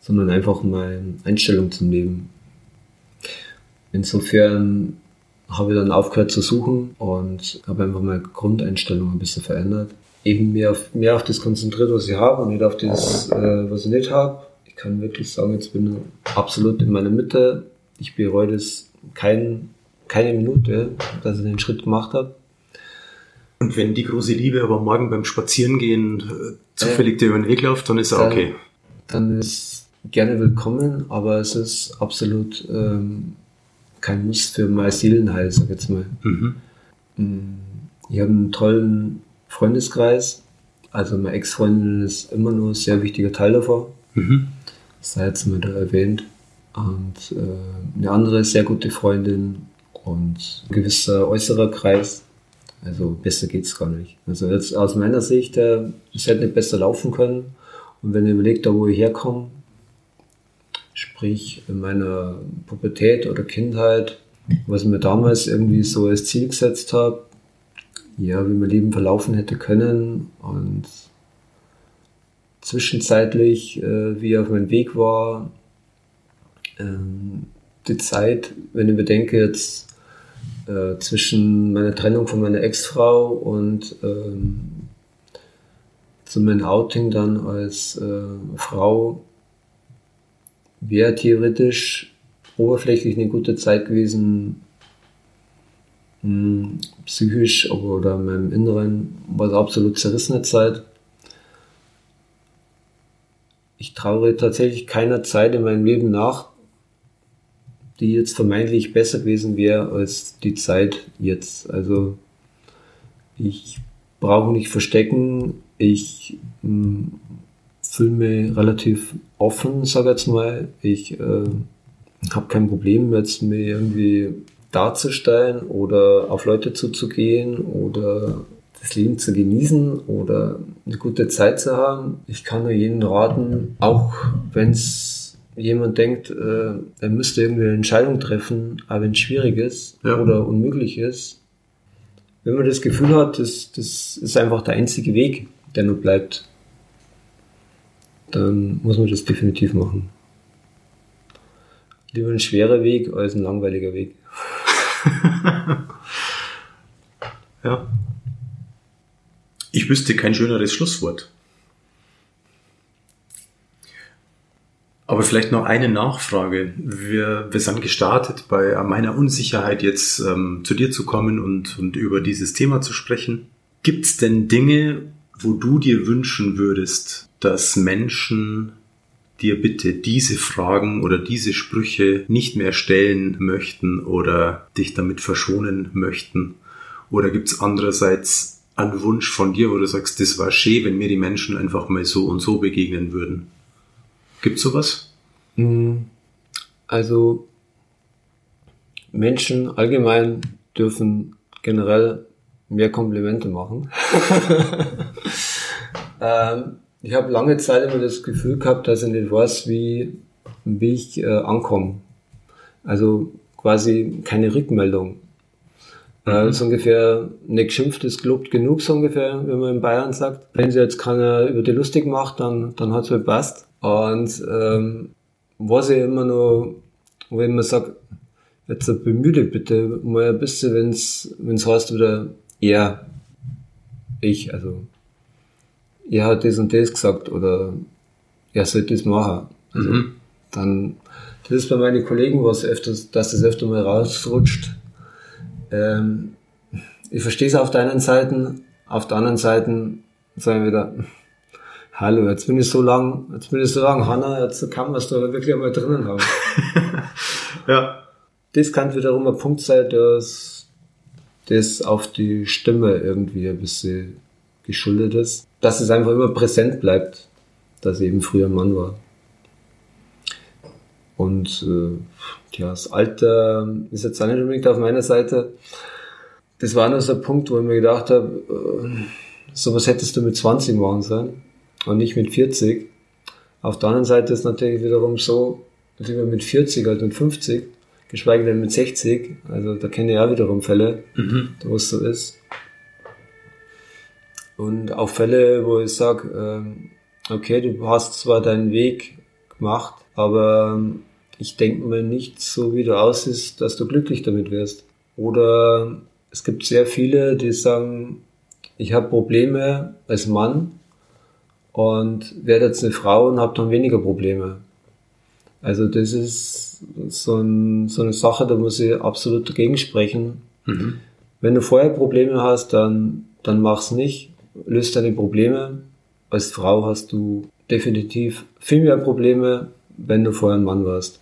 sondern einfach meine Einstellung zum Leben. Insofern habe ich dann aufgehört zu suchen und habe einfach meine Grundeinstellung ein bisschen verändert. Eben mehr auf, mehr auf das konzentriert, was ich habe und nicht auf das, äh, was ich nicht habe. Ich kann wirklich sagen, jetzt bin ich absolut in meiner Mitte. Ich bereue das kein, keine Minute, dass ich den Schritt gemacht habe. Und wenn die große Liebe aber morgen beim Spazierengehen äh, zufällig äh, dir über den Weg läuft, dann ist er okay. Dann ist gerne willkommen, aber es ist absolut ähm, kein Muss für mein Seelenheil, sag ich jetzt mal. Mhm. Mm, ich habe einen tollen Freundeskreis. Also meine Ex-Freundin ist immer nur ein sehr wichtiger Teil davon. Mhm. Das sei jetzt mal da erwähnt. Und äh, eine andere sehr gute Freundin und ein gewisser äußerer Kreis. Also besser geht's gar nicht. Also jetzt aus meiner Sicht, äh, es hätte nicht besser laufen können. Und wenn ihr überlegt, da wo ich herkomme, Sprich, in meiner Pubertät oder Kindheit, was ich mir damals irgendwie so als Ziel gesetzt habe, ja, wie mein Leben verlaufen hätte können und zwischenzeitlich, äh, wie auf meinem Weg war, ähm, die Zeit, wenn ich bedenke jetzt äh, zwischen meiner Trennung von meiner Ex-Frau und ähm, zu meinem Outing dann als äh, Frau wäre theoretisch oberflächlich eine gute Zeit gewesen, hm, psychisch oder in meinem Inneren war es absolut zerrissene Zeit. Ich traue tatsächlich keiner Zeit in meinem Leben nach, die jetzt vermeintlich besser gewesen wäre als die Zeit jetzt. Also ich brauche nicht verstecken, ich mh, hm, fühle mich relativ offen, sage jetzt mal. Ich äh, habe kein Problem, jetzt mir irgendwie darzustellen oder auf Leute zuzugehen oder das Leben zu genießen oder eine gute Zeit zu haben. Ich kann nur jedem raten, auch wenn es jemand denkt, äh, er müsste irgendwie eine Entscheidung treffen, aber wenn es schwierig ist ja. oder unmöglich ist, wenn man das Gefühl hat, das, das ist einfach der einzige Weg, der nur bleibt, dann muss man das definitiv machen. Lieber ein schwerer Weg als ein langweiliger Weg. ja. Ich wüsste kein schöneres Schlusswort. Aber vielleicht noch eine Nachfrage. Wir, wir sind gestartet bei meiner Unsicherheit jetzt ähm, zu dir zu kommen und, und über dieses Thema zu sprechen. Gibt es denn Dinge, wo du dir wünschen würdest, dass Menschen dir bitte diese Fragen oder diese Sprüche nicht mehr stellen möchten oder dich damit verschonen möchten? Oder gibt es andererseits einen Wunsch von dir, wo du sagst, das war schön, wenn mir die Menschen einfach mal so und so begegnen würden? Gibt es sowas? Hm, also Menschen allgemein dürfen generell mehr Komplimente machen. ähm, ich habe lange Zeit immer das Gefühl gehabt, dass ich nicht weiß, wie, wie ich äh, ankomme. Also quasi keine Rückmeldung. Äh, mhm. Äh, so ungefähr nicht geschimpft ist gelobt genug, so ungefähr, wenn man in Bayern sagt. Wenn sie jetzt keiner über die lustig macht, dann, dann hat es halt passt. Und ähm, was ich immer noch, ich immer sage, jetzt bemühe bitte mal ein bisschen, wenn es heißt wieder er, ich, also er hat das und das gesagt oder er sollte das machen. Also mhm. dann Das ist bei meinen Kollegen was öfters, dass das öfter mal rausrutscht. Ähm, ich verstehe es auf der einen Seite, auf der anderen Seite sagen wir wieder, hallo, jetzt bin ich so lang, jetzt bin ich so lang, Hanna, jetzt kann man es da wirklich einmal drinnen haben. ja. Das kann wiederum ein Punkt sein, dass das auf die Stimme irgendwie ein bisschen geschuldet ist. Dass es einfach immer präsent bleibt, dass ich eben früher ein Mann war. Und äh, ja, das Alter ist jetzt auch nicht unbedingt auf meiner Seite. Das war nur so ein Punkt, wo ich mir gedacht habe, äh, sowas hättest du mit 20 machen sollen und nicht mit 40. Auf der anderen Seite ist natürlich wiederum so, dass ich mit 40 halt mit 50, geschweige denn mit 60, also da kenne ich auch wiederum Fälle, mhm. wo es so ist. Und auch Fälle, wo ich sage, äh, okay, du hast zwar deinen Weg gemacht, aber ähm, ich denke mir nicht so, wie du aussiehst, dass du glücklich damit wirst. Oder es gibt sehr viele, die sagen, ich habe Probleme als Mann und werde jetzt eine Frau und habe dann weniger Probleme. Also das ist so, ein, so eine Sache, da muss ich absolut dagegen sprechen. Mhm. Wenn du vorher Probleme hast, dann, dann mach's nicht, löst deine Probleme. Als Frau hast du definitiv viel mehr Probleme, wenn du vorher ein Mann warst.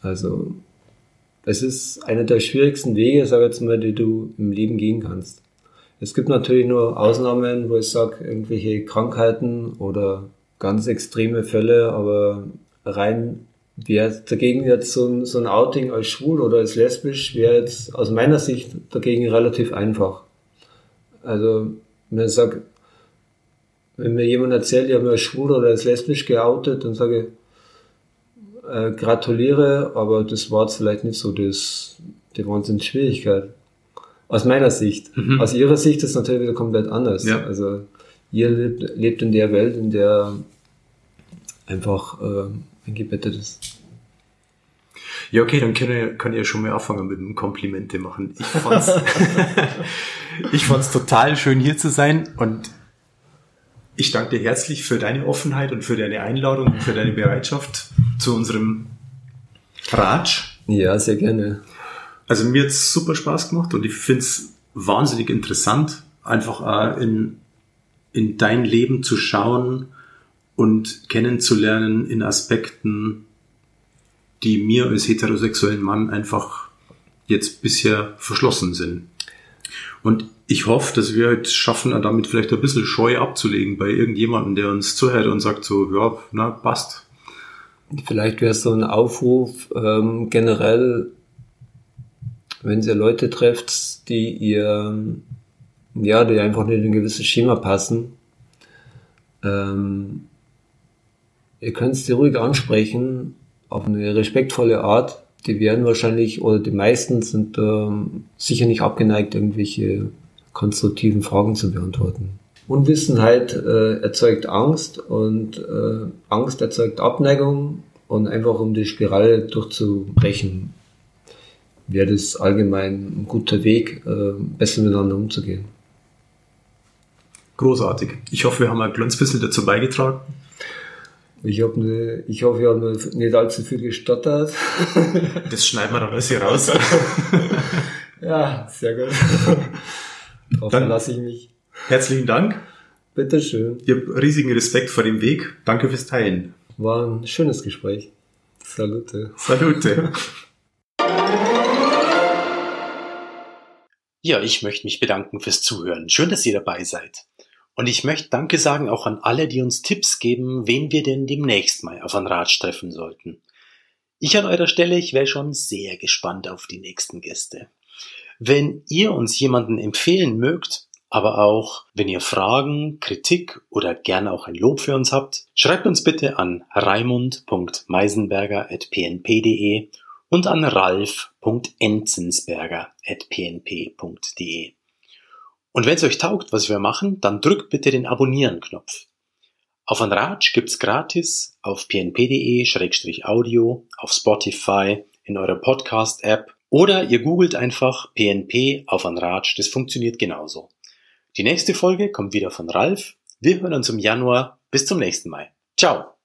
Also, es ist einer der schwierigsten Wege, sag jetzt mal, die du im Leben gehen kannst. Es gibt natürlich nur Ausnahmen, wo ich sage, irgendwelche Krankheiten oder ganz extreme Fälle, aber rein wäre dagegen jetzt so ein, so ein Outing als schwul oder als lesbisch, wäre jetzt aus meiner Sicht dagegen relativ einfach. Also, wenn ich sage, wenn mir jemand erzählt, ich habe mich als schwul oder als lesbisch geoutet, dann sage ich, äh, gratuliere, aber das war jetzt vielleicht nicht so das, die Wahnsinnsschwierigkeit. Aus meiner Sicht. Mhm. Aus ihrer Sicht ist es natürlich wieder komplett anders. Ja. Also ihr lebt, lebt in der Welt, in der einfach äh, eingebettet ist. Ja, okay, dann kann ich, kann ich ja schon mal anfangen mit dem Komplimente machen. Ich fand's, ich fand's total schön hier zu sein und ich danke dir herzlich für deine Offenheit und für deine Einladung und für deine Bereitschaft zu unserem Ratsch. Ja, sehr gerne. Also mir hat's super Spaß gemacht und ich find's wahnsinnig interessant, einfach auch in, in dein Leben zu schauen und kennenzulernen in Aspekten, die mir als heterosexuellen Mann einfach jetzt bisher verschlossen sind. Und ich hoffe, dass wir halt schaffen, damit vielleicht ein bisschen Scheu abzulegen bei irgendjemandem, der uns zuhört und sagt so, ja, na, passt. Vielleicht wäre es so ein Aufruf ähm, generell wenn ihr Leute trefft, die ihr, ja, die einfach nicht in ein gewisses Schema passen, ähm, ihr könnt sie ruhig ansprechen, auf eine respektvolle Art. Die werden wahrscheinlich, oder die meisten sind ähm, sicher nicht abgeneigt, irgendwelche konstruktiven Fragen zu beantworten. Unwissenheit äh, erzeugt Angst und äh, Angst erzeugt Abneigung und einfach um die Spirale durchzubrechen, wäre das allgemein ein guter Weg, äh, besser miteinander umzugehen. Großartig. Ich hoffe, wir haben ein kleines bisschen dazu beigetragen. Ich, hab ne, ich hoffe, wir haben nicht allzu viel gestottert. Das schneiden wir dann alles hier raus. ja, sehr gut. Darauf dann lasse ich mich. Herzlichen Dank. Bitteschön. Ich habe riesigen Respekt vor dem Weg. Danke fürs Teilen. War ein schönes Gespräch. Salute. Salute. Ja, ich möchte mich bedanken fürs Zuhören. Schön, dass ihr dabei seid. Und ich möchte Danke sagen auch an alle, die uns Tipps geben, wen wir denn demnächst mal auf ein Ratsch treffen sollten. Ich an eurer Stelle, ich wäre schon sehr gespannt auf die nächsten Gäste. Wenn ihr uns jemanden empfehlen mögt, aber auch wenn ihr Fragen, Kritik oder gerne auch ein Lob für uns habt, schreibt uns bitte an raimund.meisenberger.pnp.de und an ralf.enzensberger.pnp.de. Und wenn es euch taugt, was wir machen, dann drückt bitte den Abonnieren-Knopf. Auf ein Ratsch gibt's gratis auf pnp.de-audio, auf Spotify, in eurer Podcast-App oder ihr googelt einfach PNP auf ein Ratsch, das funktioniert genauso. Die nächste Folge kommt wieder von Ralf. Wir hören uns im Januar. Bis zum nächsten Mal. Ciao.